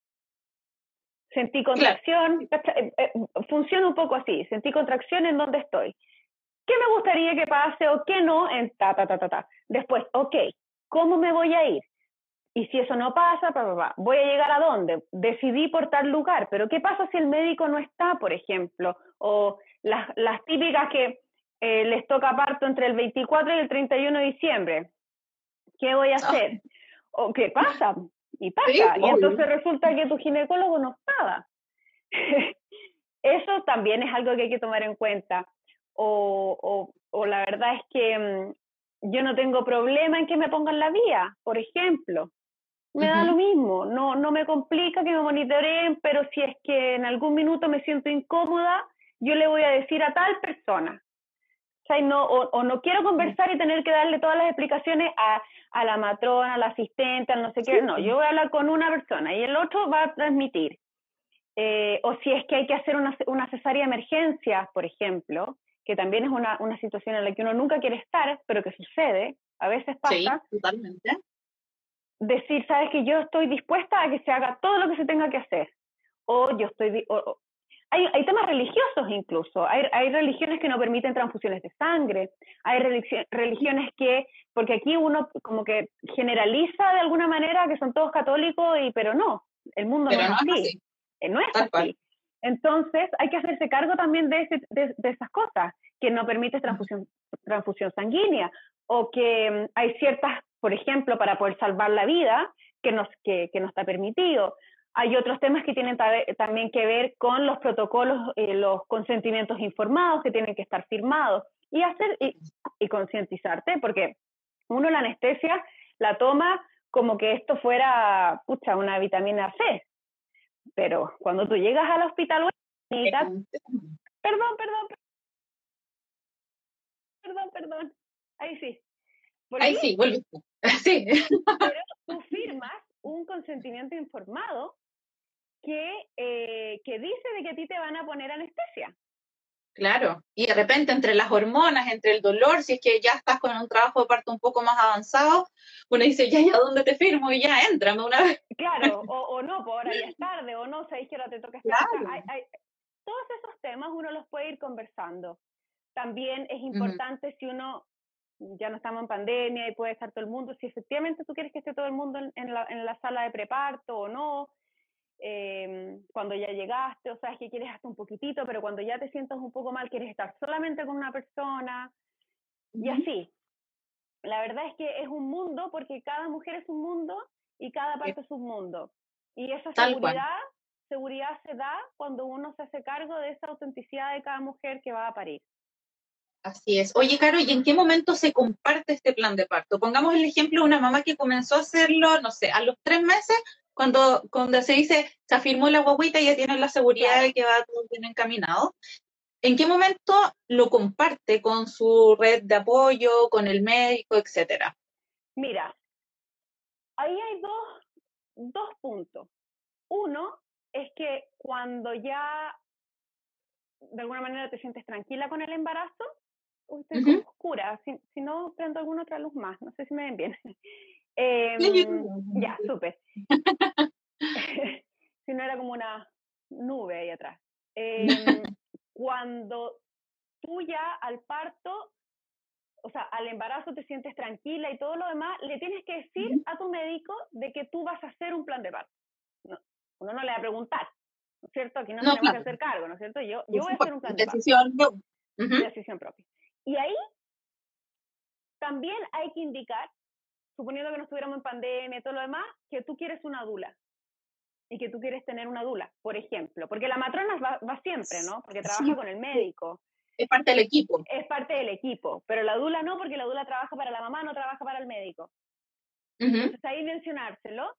Sentí contracción, claro. eh, eh, funciona un poco así, sentí contracción en donde estoy. ¿Qué me gustaría que pase o qué no? En ta, ta, ta, ta, ta. Después, ok, ¿cómo me voy a ir? Y si eso no pasa, pa, pa, pa, ¿voy a llegar a dónde? Decidí por tal lugar, pero ¿qué pasa si el médico no está, por ejemplo? O las, las típicas que eh, les toca parto entre el 24 y el 31 de diciembre. ¿Qué voy a hacer? ¿O qué pasa? Y pasa. Sí, y entonces resulta que tu ginecólogo no estaba. Eso también es algo que hay que tomar en cuenta. O, o, o la verdad es que mmm, yo no tengo problema en que me pongan la vía, por ejemplo. Me uh -huh. da lo mismo, no, no me complica que me monitoreen, pero si es que en algún minuto me siento incómoda, yo le voy a decir a tal persona. Sea, no, o, o, no quiero conversar y tener que darle todas las explicaciones a, a la matrona, a la asistente, al no sé qué. Sí. No, yo voy a hablar con una persona y el otro va a transmitir. Eh, o si es que hay que hacer una, una cesárea de emergencia, por ejemplo, que también es una, una situación en la que uno nunca quiere estar, pero que sucede, a veces pasa. Sí, totalmente. Decir, sabes que yo estoy dispuesta a que se haga todo lo que se tenga que hacer. O yo estoy. O, hay, hay, temas religiosos incluso. Hay, hay, religiones que no permiten transfusiones de sangre. Hay religiones que, porque aquí uno como que generaliza de alguna manera que son todos católicos, y pero no, el mundo pero no, no es así. así. No es Tal así. cual. Entonces hay que hacerse cargo también de, ese, de, de esas cosas, que no permite transfusión, transfusión sanguínea o que um, hay ciertas por ejemplo, para poder salvar la vida, que, nos, que, no está permitido. Hay otros temas que tienen también que ver con los protocolos, eh, los consentimientos informados que tienen que estar firmados y hacer y, y concientizarte, porque uno la anestesia la toma como que esto fuera, pucha, una vitamina C. Pero cuando tú llegas al hospital, perdón, perdón, perdón, perdón, ahí sí. Ahí sí, volviste. Sí. Pero tú firmas un consentimiento informado que, eh, que dice de que a ti te van a poner anestesia. Claro, y de repente entre las hormonas, entre el dolor, si es que ya estás con un trabajo de parto un poco más avanzado, uno dice, ya, ya, ¿dónde te firmo? Y ya, entrame una vez. Claro, o, o no, pues ahora ya es tarde, o no, sabéis que ahora te toca estar. todos esos temas uno los puede ir conversando. También es importante si uno, ya no estamos en pandemia y puede estar todo el mundo, si efectivamente tú quieres que esté todo el mundo en, la, en la sala de preparto o no, Em, cuando ya llegaste, o sabes que quieres hasta un poquitito, pero cuando ya te sientas un poco mal, quieres estar solamente con una persona, y así. La verdad es que es un mundo porque cada mujer es un mundo y cada parte es un mundo. Y esa seguridad, seguridad se da cuando uno se hace cargo de esa autenticidad de cada mujer que va a parir. Así es. Oye, Caro, ¿y en qué momento se comparte este plan de parto? Pongamos el ejemplo de una mamá que comenzó a hacerlo, no sé, a los tres meses cuando, cuando se dice, se afirmó la guaguita y ya tienen la seguridad de que va todo bien encaminado, ¿en qué momento lo comparte con su red de apoyo, con el médico, etcétera? Mira, ahí hay dos, dos puntos. Uno es que cuando ya de alguna manera te sientes tranquila con el embarazo, estoy oscura, si, si, no prendo alguna otra luz más, no sé si me ven bien. Eh, ya, súper. si no era como una nube ahí atrás. Eh, cuando tú ya al parto, o sea, al embarazo te sientes tranquila y todo lo demás, le tienes que decir a tu médico de que tú vas a hacer un plan de parto. No, uno no le va a preguntar, ¿no es cierto? Aquí no, tenemos que hacer cargo, ¿no es cierto? Yo, yo voy a hacer un plan de decisión, parto. Decisión propia. Y ahí también hay que indicar suponiendo que no estuviéramos en pandemia y todo lo demás, que tú quieres una dula y que tú quieres tener una dula, por ejemplo, porque la matrona va, siempre, ¿no? Porque trabaja con el médico. Es parte del equipo. Es parte del equipo, pero la dula no, porque la dula trabaja para la mamá, no trabaja para el médico. Entonces ahí mencionárselo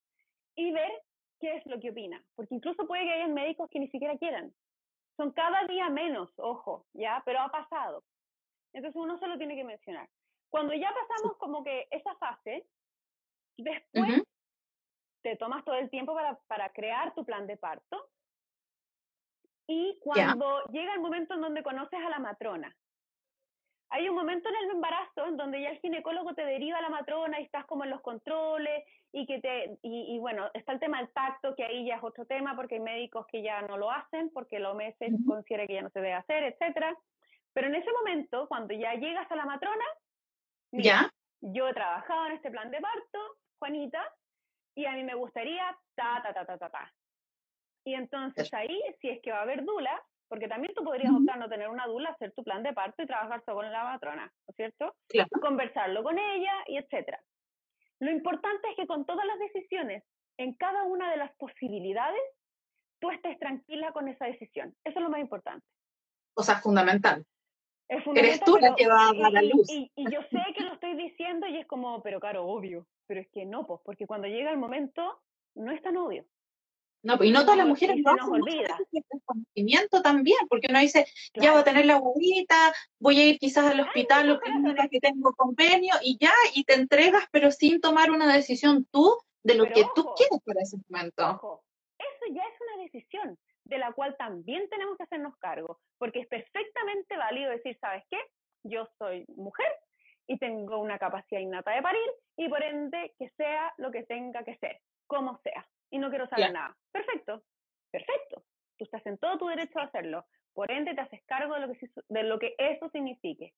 y ver qué es lo que opina, porque incluso puede que haya médicos que ni siquiera quieran. Son cada día menos, ojo, ¿ya? Pero ha pasado. Entonces uno solo tiene que mencionar. Cuando ya pasamos como que esa fase, después te tomas todo el tiempo para, para, crear tu plan de parto. Y cuando llega el momento en donde conoces a la matrona, hay un momento en el embarazo en donde ya el ginecólogo te deriva a la matrona y estás como en los controles y que te y, bueno está el tema del tacto que ahí ya es otro tema porque hay médicos que ya no lo hacen porque el OMS considera que ya no se debe hacer etcétera. Pero en ese momento cuando ya llegas a la matrona ¿Ya? Yo he trabajado en este plan de parto, Juanita, y a mí me gustaría ta, ta, ta, ta, ta, ta. Y entonces ahí, si es que va a haber dula, porque también tú podrías optar no tener una dula, hacer tu plan de parto y trabajar solo con la matrona, ¿no es cierto? Conversarlo con ella y etcétera. Lo importante es que con todas las decisiones, en cada una de las posibilidades, tú estés tranquila con esa decisión. Eso es lo más importante. O sea, fundamental. Eres tú la que va a dar la luz. Y, yo sé que lo estoy diciendo y es como, pero claro, obvio. Pero es que no, pues, porque cuando llega el momento, no es tan obvio. No, y no todas las mujeres lo hacen, olvida. conocimiento también, porque uno dice, ya voy a tener la abuelita, voy a ir quizás al hospital, o que tengo convenio, y ya, y te entregas, pero sin tomar una decisión tú de lo que tú quieres para ese momento. Ojo, eso ya es una decisión de la cual también tenemos que hacernos cargo, porque es perfectamente válido decir, ¿sabes qué? Yo soy mujer y tengo una capacidad innata de parir y por ende que sea lo que tenga que ser, como sea, y no quiero saber nada. Perfecto, perfecto. Tú estás en todo tu derecho a hacerlo. Por ende te haces cargo de lo que, de lo que eso signifique.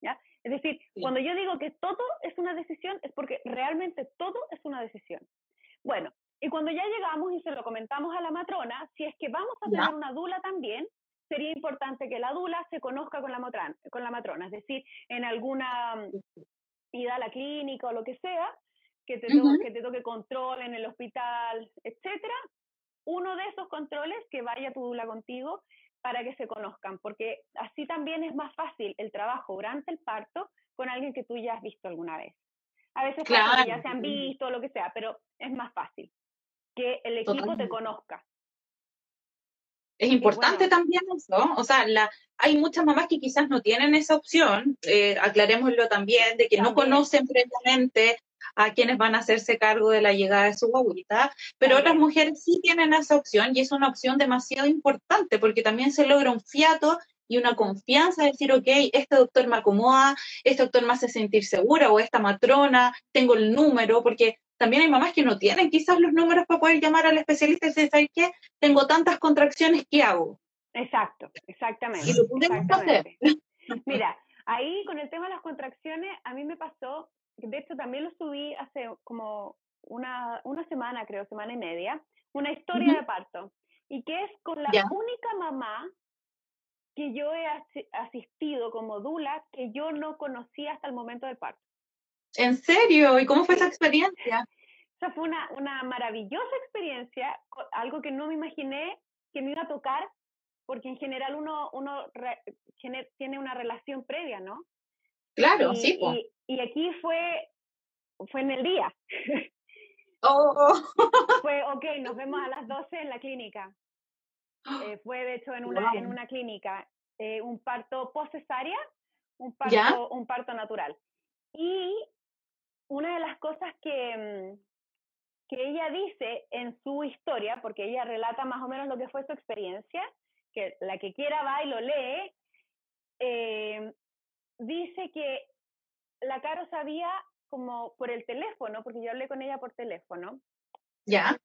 ¿ya? Es decir, cuando yo digo que todo es una decisión, es porque realmente todo es una decisión. Bueno, y cuando ya llegamos y se lo comentamos a la matrona, si es que vamos a tener una dula también, sería importante que la dula se conozca con la, matrona, con la matrona, es decir, en alguna ida a la clínica o lo que sea, que te, to que te toque control en el hospital, etcétera, uno de esos controles que vaya tu dula contigo para que se conozcan, porque así también es más fácil el trabajo durante el parto con alguien que tú ya has visto alguna vez. A veces claro. ya se han visto, o lo que sea, pero es más fácil que el equipo te conozca. Es importante también eso, o sea, la, hay muchas mamás que quizás no tienen esa opción, eh, aclarémoslo también, de que no conocen previamente a quienes van a hacerse cargo de la llegada de su guaguita, pero otras mujeres sí tienen esa opción y es una opción demasiado importante porque también se logra un fiato y una confianza de decir, ok, este doctor me acomoda, este doctor me hace sentir segura o esta matrona, tengo el número, porque también hay mamás que no tienen quizás los números para poder llamar al especialista y decir, ¿sabes qué? Tengo tantas contracciones, ¿qué hago? Exacto, exactamente. Y lo podemos hacer. Mira, ahí con el tema de las contracciones, a mí me pasó, de hecho también lo subí hace como una, una semana, creo, semana y media, una historia de parto. Y que es con la única mamá que yo he asistido como dula que yo no conocía hasta el momento del parto. ¿En serio? ¿Y cómo fue esa experiencia? Esa fue una, una maravillosa experiencia, algo que no me imaginé que me iba a tocar, porque en general uno, uno tiene una relación previa, ¿no? Claro, sí. Y, y, aquí fue, fue en el día. Oh. fue, ok, nos vemos a las 12 en la clínica. Eh, fue de hecho en una, en una clínica, eh, un parto post cesárea, un parto, un parto natural. Y una de las cosas que, mm, que ella dice en su historia, porque ella relata más o menos lo que fue su experiencia, que la que quiera va y lo lee, eh, dice que la Caro sabía como por el teléfono, porque yo hablé con ella por teléfono. Ya.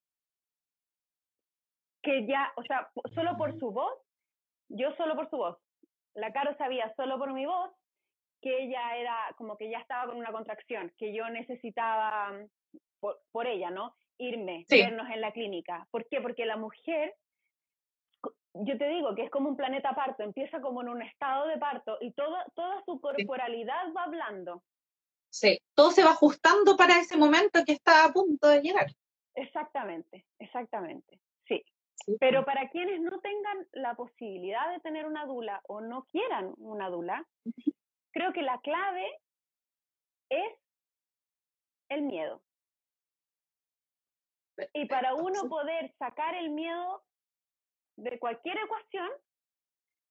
Que ya, o sea, solo por su voz, yo solo por su voz, la Caro sabía solo por mi voz que ella era como que ya estaba con una contracción, que yo necesitaba mm, por, ella, ¿no? Irme, vernos en la clínica. ¿Por qué? Porque la mujer, yo te digo que es como un planeta parto, empieza como en un estado de parto y todo, toda su corporalidad va hablando. Sí, todo se va ajustando para ese momento que está a punto de llegar. Exactamente, exactamente. Sí. Pero para quienes no tengan la posibilidad de tener una dula o no quieran una dula, creo que la clave es el miedo. Y para uno poder sacar el miedo de cualquier ecuación,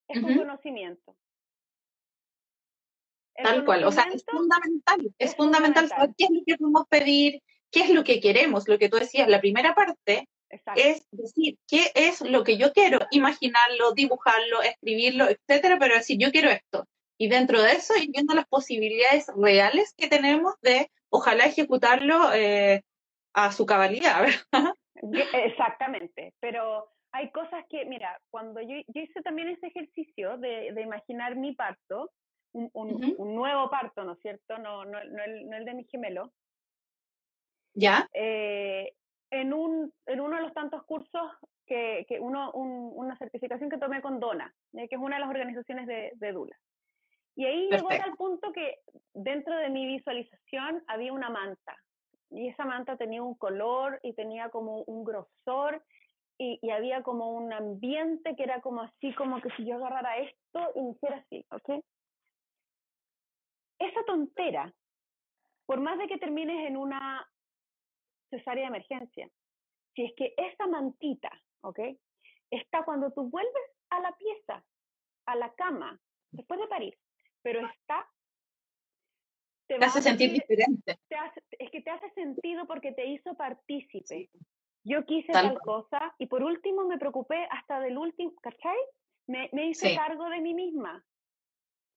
es un conocimiento. Tal cual, o sea, es fundamental, es, fundamental saber qué es lo que podemos pedir, qué es lo que queremos, lo que tú decías, la primera parte es decir, ¿qué es lo que yo quiero? Imaginarlo, dibujarlo, escribirlo, etcétera, pero decir, yo quiero esto. Y dentro de eso, ir viendo las posibilidades reales que tenemos de, ojalá, ejecutarlo eh, a su cabalidad, Exactamente, pero hay cosas que, mira, cuando yo, hice también ese ejercicio de, imaginar mi parto, un, nuevo parto, ¿no es cierto? No, no, el, no el de mi gemelo. ¿Ya? Eh, en, un, en uno de los tantos cursos que, que uno, una certificación que tomé con Dona, eh, que es una de las organizaciones de, de Dula. Y ahí llegó al punto que dentro de mi visualización había una manta. Y esa manta tenía un color y tenía como un grosor y, y, había como un ambiente que era como así, como que si yo agarrara esto y hiciera así, ¿ok? Esa tontera, por más de que termines en una cesárea de emergencia. Si es que esa mantita, ¿ok? Está cuando tú vuelves a la pieza, a la cama, después de parir, pero está... Te, hace sentir, diferente. es que te hace sentido porque te hizo partícipe. Yo quise tal, cosa y por último me preocupé hasta del último, ¿cachai? Me, me hice cargo de mí misma.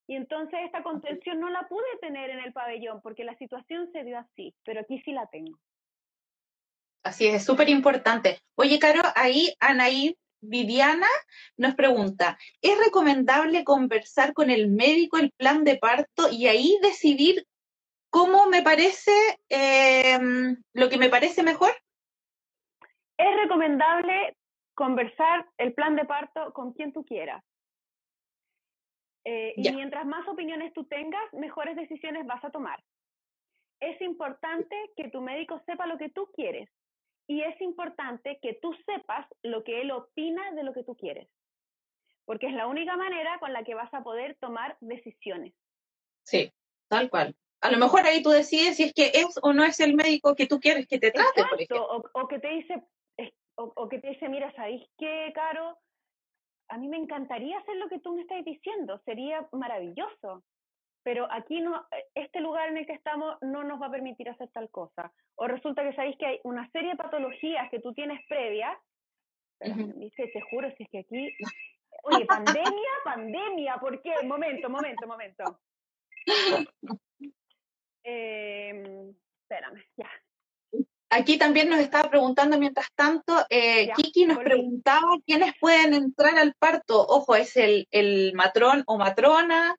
Y entonces esta contención no la pude tener en el pabellón porque la situación se dio así, pero aquí sí la tengo. Así es, súper importante. Oye, Caro, ahí Anaí Viviana nos pregunta, ¿es recomendable conversar con el médico el plan de parto y ahí decidir cómo me parece, em, lo que me parece mejor? Es recomendable conversar el plan de parto con quien tú quieras. Eh, y mientras más opiniones tú tengas, mejores decisiones vas a tomar. es importante que tu médico sepa lo que tú quieres y es importante que tú sepas lo que él opina de lo que tú quieres, porque es la única manera con la que vas a poder tomar decisiones. Sí, tal cual. A lo mejor ahí tú decides si es que es o no es el médico que tú quieres que te trate, por ejemplo. O, que te dice, o, que te dice, mira, ¿sabéis qué, Caro? A mí me encantaría hacer lo que tú me estás diciendo, sería maravilloso pero aquí no, este lugar en el que estamos no nos va a permitir hacer tal cosa. O resulta que sabéis que hay una serie de patologías que tú tienes previas. Dice, te juro, si es que aquí. Oye, pandemia, pandemia, ¿por qué? Momento, momento, momento. Eh, espérame, ya. Aquí también nos estaba preguntando, mientras tanto, eh, Kiki nos preguntaba quiénes pueden entrar al parto. Ojo, es el, el matrón o matrona,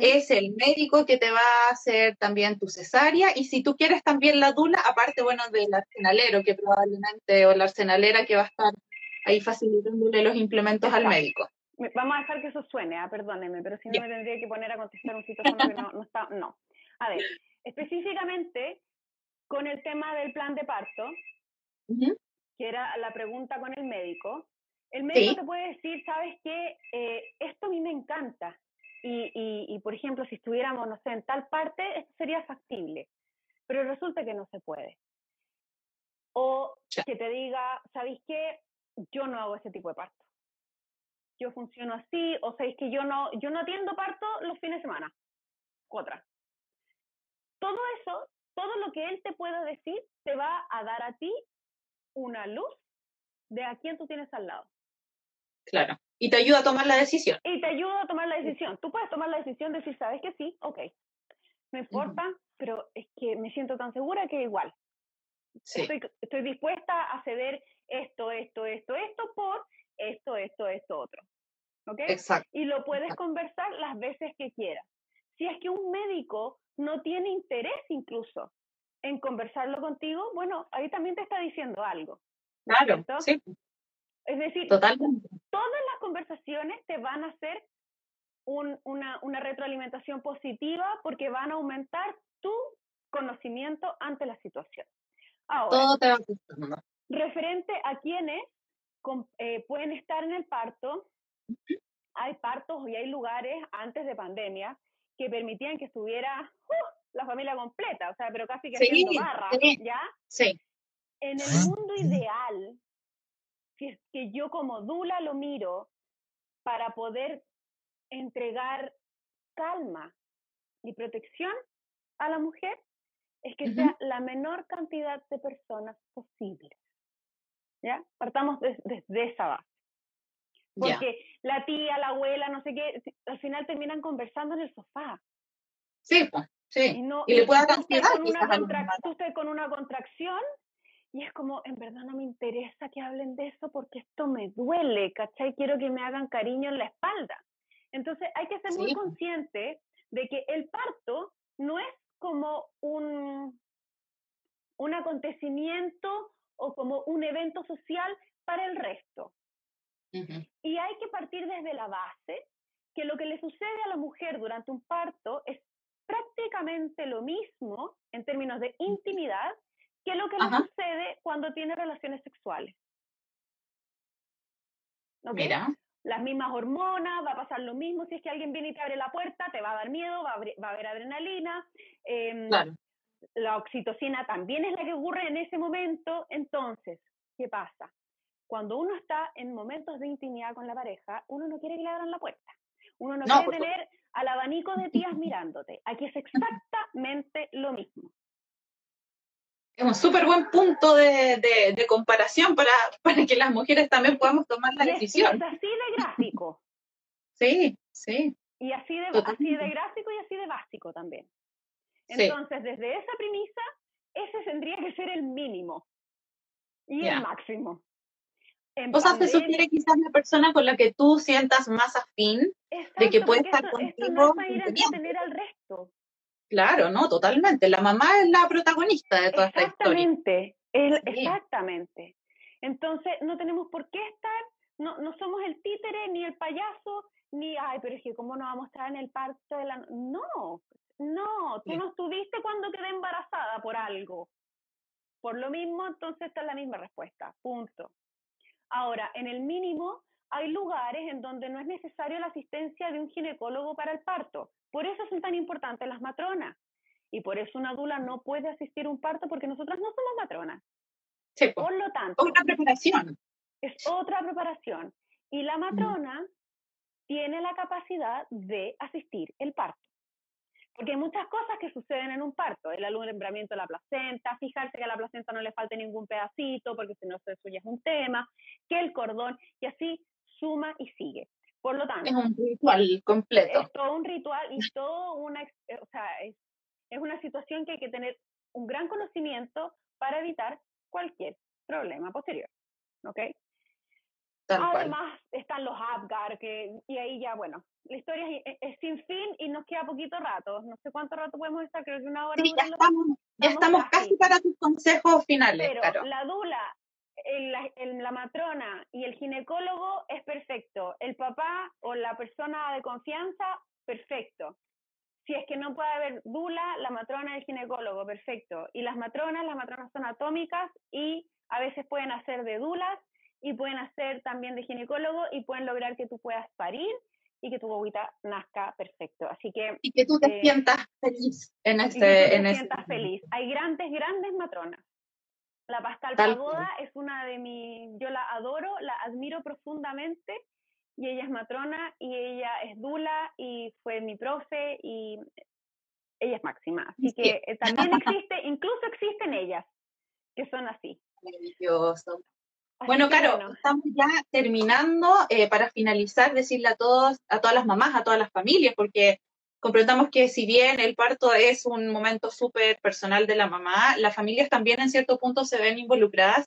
es el médico que te va a hacer también tu cesárea y si tú quieres también la dula, aparte, bueno, del arsenalero que probablemente, o la arsenalera que va a estar ahí facilitándole los implementos al médico. Vamos a dejar que eso suene, ah, perdóneme, pero si no me tendría que poner a contestar un sitio que no, no está, no. A ver, específicamente con el tema del plan de parto, que era la pregunta con el médico, el médico te puede decir, sabes qué, eh, esto a mí me encanta, y, y, por ejemplo, si estuviéramos, no sé, en tal parte, esto sería factible, pero resulta que no se puede. O que te diga, ¿sabéis qué? Yo no hago ese tipo de parto. Yo funciono así, o sabéis que yo no, yo no atiendo parto los fines de semana. Otra. Todo eso, todo lo que él te pueda decir, te va a dar a ti una luz de a quién tú tienes al lado. Claro. Y te ayuda a tomar la decisión. Y te ayuda a tomar la decisión. Tú puedes tomar la decisión de decir, ¿sabes que sí? Ok. No importa, pero es que me siento tan segura que igual. Sí. Estoy, estoy dispuesta a ceder esto, esto, esto, esto por esto, esto, esto, otro. ¿Ok? Exacto. Y lo puedes conversar las veces que quieras. Si es que un médico no tiene interés incluso en conversarlo contigo, bueno, ahí también te está diciendo algo. Claro, sí. Es decir, Totalmente. todas las conversaciones te van a hacer una, una retroalimentación positiva porque van a aumentar tu conocimiento ante la situación. Ahora, Todo te va referente a quienes eh, pueden estar en el parto, hay partos y hay lugares antes de pandemia que permitían que estuviera ¡uh! la familia completa, o sea, pero casi que haciendo barra, ¿ya? Sí. En el mundo ideal, si es que yo como Dula lo miro para poder entregar calma y protección a la mujer, es que sea la menor cantidad de personas posible. ¿Ya? Partamos desde esa base. Porque la tía, la abuela, no sé qué, al final terminan conversando en el sofá. Sí, sí. Y, le puede dar ansiedad. Tú estás con una contracción y es como, en verdad no me interesa que hablen de eso porque esto me duele, ¿cachai? Quiero que me hagan cariño en la espalda. Entonces hay que ser muy consciente de que el parto no es como un, un acontecimiento o como un evento social para el resto. Y hay que partir desde la base que lo que le sucede a la mujer durante un parto es prácticamente lo mismo en términos de intimidad ¿Qué es lo que le sucede cuando tiene relaciones sexuales? Mira. Las mismas hormonas, va a pasar lo mismo. Si es que alguien viene y te abre la puerta, te va a dar miedo, va a, haber adrenalina. Em, claro. La oxitocina también es la que ocurre en ese momento. Entonces, ¿qué pasa? Cuando uno está en momentos de intimidad con la pareja, uno no quiere que le abran la puerta. Uno no, quiere tener al abanico de tías mirándote. Aquí es exactamente lo mismo es un súper buen punto de, de, comparación para, para, que las mujeres también podamos tomar la decisión. Es así de gráfico. Sí, sí. Y así de, así de gráfico y así de básico también. Entonces, desde esa premisa, ese tendría que ser el mínimo y el máximo. o sea, se sugiere quizás la persona con la que tú sientas más afín de que puede estar contigo. Esto no es ir a tener al resto. Claro, no, totalmente. La mamá es la protagonista de toda esta historia. Exactamente, exactamente. Entonces, no tenemos por qué estar, no, no somos el títere, ni el payaso, ni, ay, pero es que cómo no vamos a estar en el parto de la... No, no, tú no estuviste cuando quedé embarazada, por algo. Por lo mismo, entonces está la misma respuesta, punto. Ahora, en el mínimo, hay lugares en donde no es necesario la asistencia de un ginecólogo para el parto. Por eso son tan importantes las matronas. Y por eso una dula no puede asistir a un parto porque nosotras no somos matronas. por lo tanto, otra preparación. Es otra preparación. Y la matrona tiene la capacidad de asistir el parto. Porque hay muchas cosas que suceden en un parto, el alumbramiento de la placenta, fijarse que a la placenta no le falte ningún pedacito, porque si no eso ya es un tema, que el cordón, y así suma y sigue. Por lo tanto, es un ritual completo. Es todo un ritual y todo una, o sea, es, es una situación que hay que tener un gran conocimiento para evitar cualquier problema posterior. ¿Ok? Además están los Apgar, que, y ahí ya, bueno, la historia es, sin fin y nos queda poquito rato. No sé cuánto rato podemos estar, creo que una hora. Sí, ya estamos, ya estamos casi. para tus consejos finales. Pero la dula, el, la matrona y el ginecólogo es perfecto. El papá o la persona de confianza, perfecto. Si es que no puede haber dula, la matrona y el ginecólogo, perfecto. Y las matronas, las matronas son atómicas y a veces pueden hacer de dulas y pueden hacer también de ginecólogo y pueden lograr que tú puedas parir y que tu bobita nazca perfecto. Así que... Y que tú te eh, sientas feliz en este... te en sientas feliz. Hay grandes, grandes matronas. La Pascal Pagoda es una de mis... Yo la adoro, la admiro profundamente y ella es matrona y ella es dula y fue mi profe y ella es máxima. Así que eh, también existe, incluso existen ellas que son así. Maravilloso. Bueno, claro, estamos ya terminando eh, para finalizar, decirle a todos, a todas las mamás, a todas las familias, porque comprendamos que si bien el parto es un momento súper personal de la mamá, las familias también en cierto punto se ven involucradas.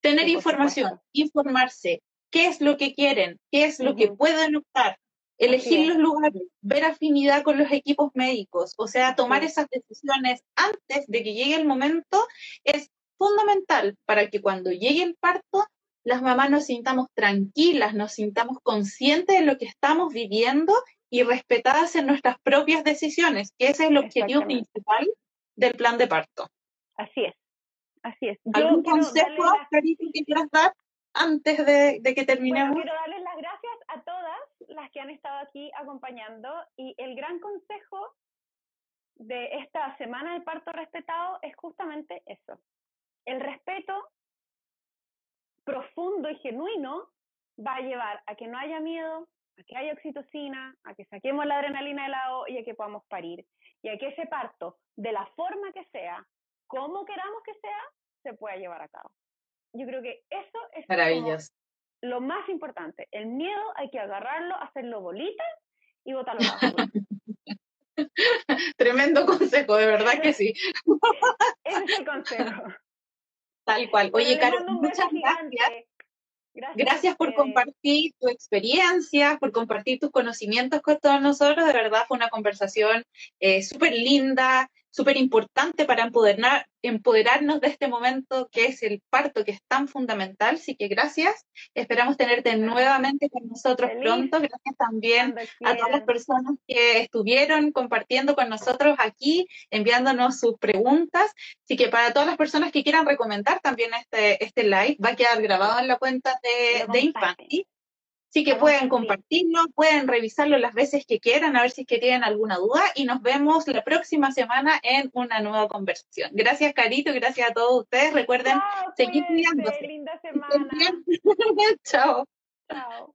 Tener información, informarse, qué es lo que quieren, qué es lo que pueden optar, elegir los lugares, ver afinidad con los equipos médicos, o sea, tomar esas decisiones antes de que llegue el momento es fundamental para que cuando llegue el parto, las mamás nos sintamos tranquilas, nos sintamos conscientes de lo que estamos viviendo y respetadas en nuestras propias decisiones, que ese es el objetivo principal del plan de parto. Así es, así es. ¿Algún consejo, que quieras dar antes de, que terminemos? quiero darles las gracias a todas las que han estado aquí acompañando y el gran consejo de esta semana del parto respetado es justamente eso, el respeto profundo y genuino va a llevar a que no haya miedo, a que haya oxitocina, a que saquemos la adrenalina del lado y a que podamos parir. Y a que ese parto, de la forma que sea, como queramos que sea, se pueda llevar a cabo. Yo creo que eso es lo más importante. El miedo hay que agarrarlo, hacerlo bolita y botarlo abajo. Tremendo consejo, de verdad que sí. Ese es el consejo. Tal cual. Oye, Caro, muchas gracias. Gracias, por compartir tu experiencia, por compartir tus conocimientos con todos nosotros. De verdad fue una conversación eh, súper linda, súper importante para empoderar, empoderarnos de este momento que es el parto, que es tan fundamental. Así que gracias. Esperamos tenerte nuevamente con nosotros pronto. Gracias también a todas las personas que estuvieron compartiendo con nosotros aquí, enviándonos sus preguntas. Así que para todas las personas que quieran recomendar también este, este live, va a quedar grabado en la cuenta de, de Infanti. Así que pueden compartirlo, pueden revisarlo las veces que quieran, a ver si es que tienen alguna duda y nos vemos la próxima semana en una nueva conversación. Gracias, Carito, gracias a todos ustedes. Recuerden seguir cuidándose. Linda semana. Chao. Chao.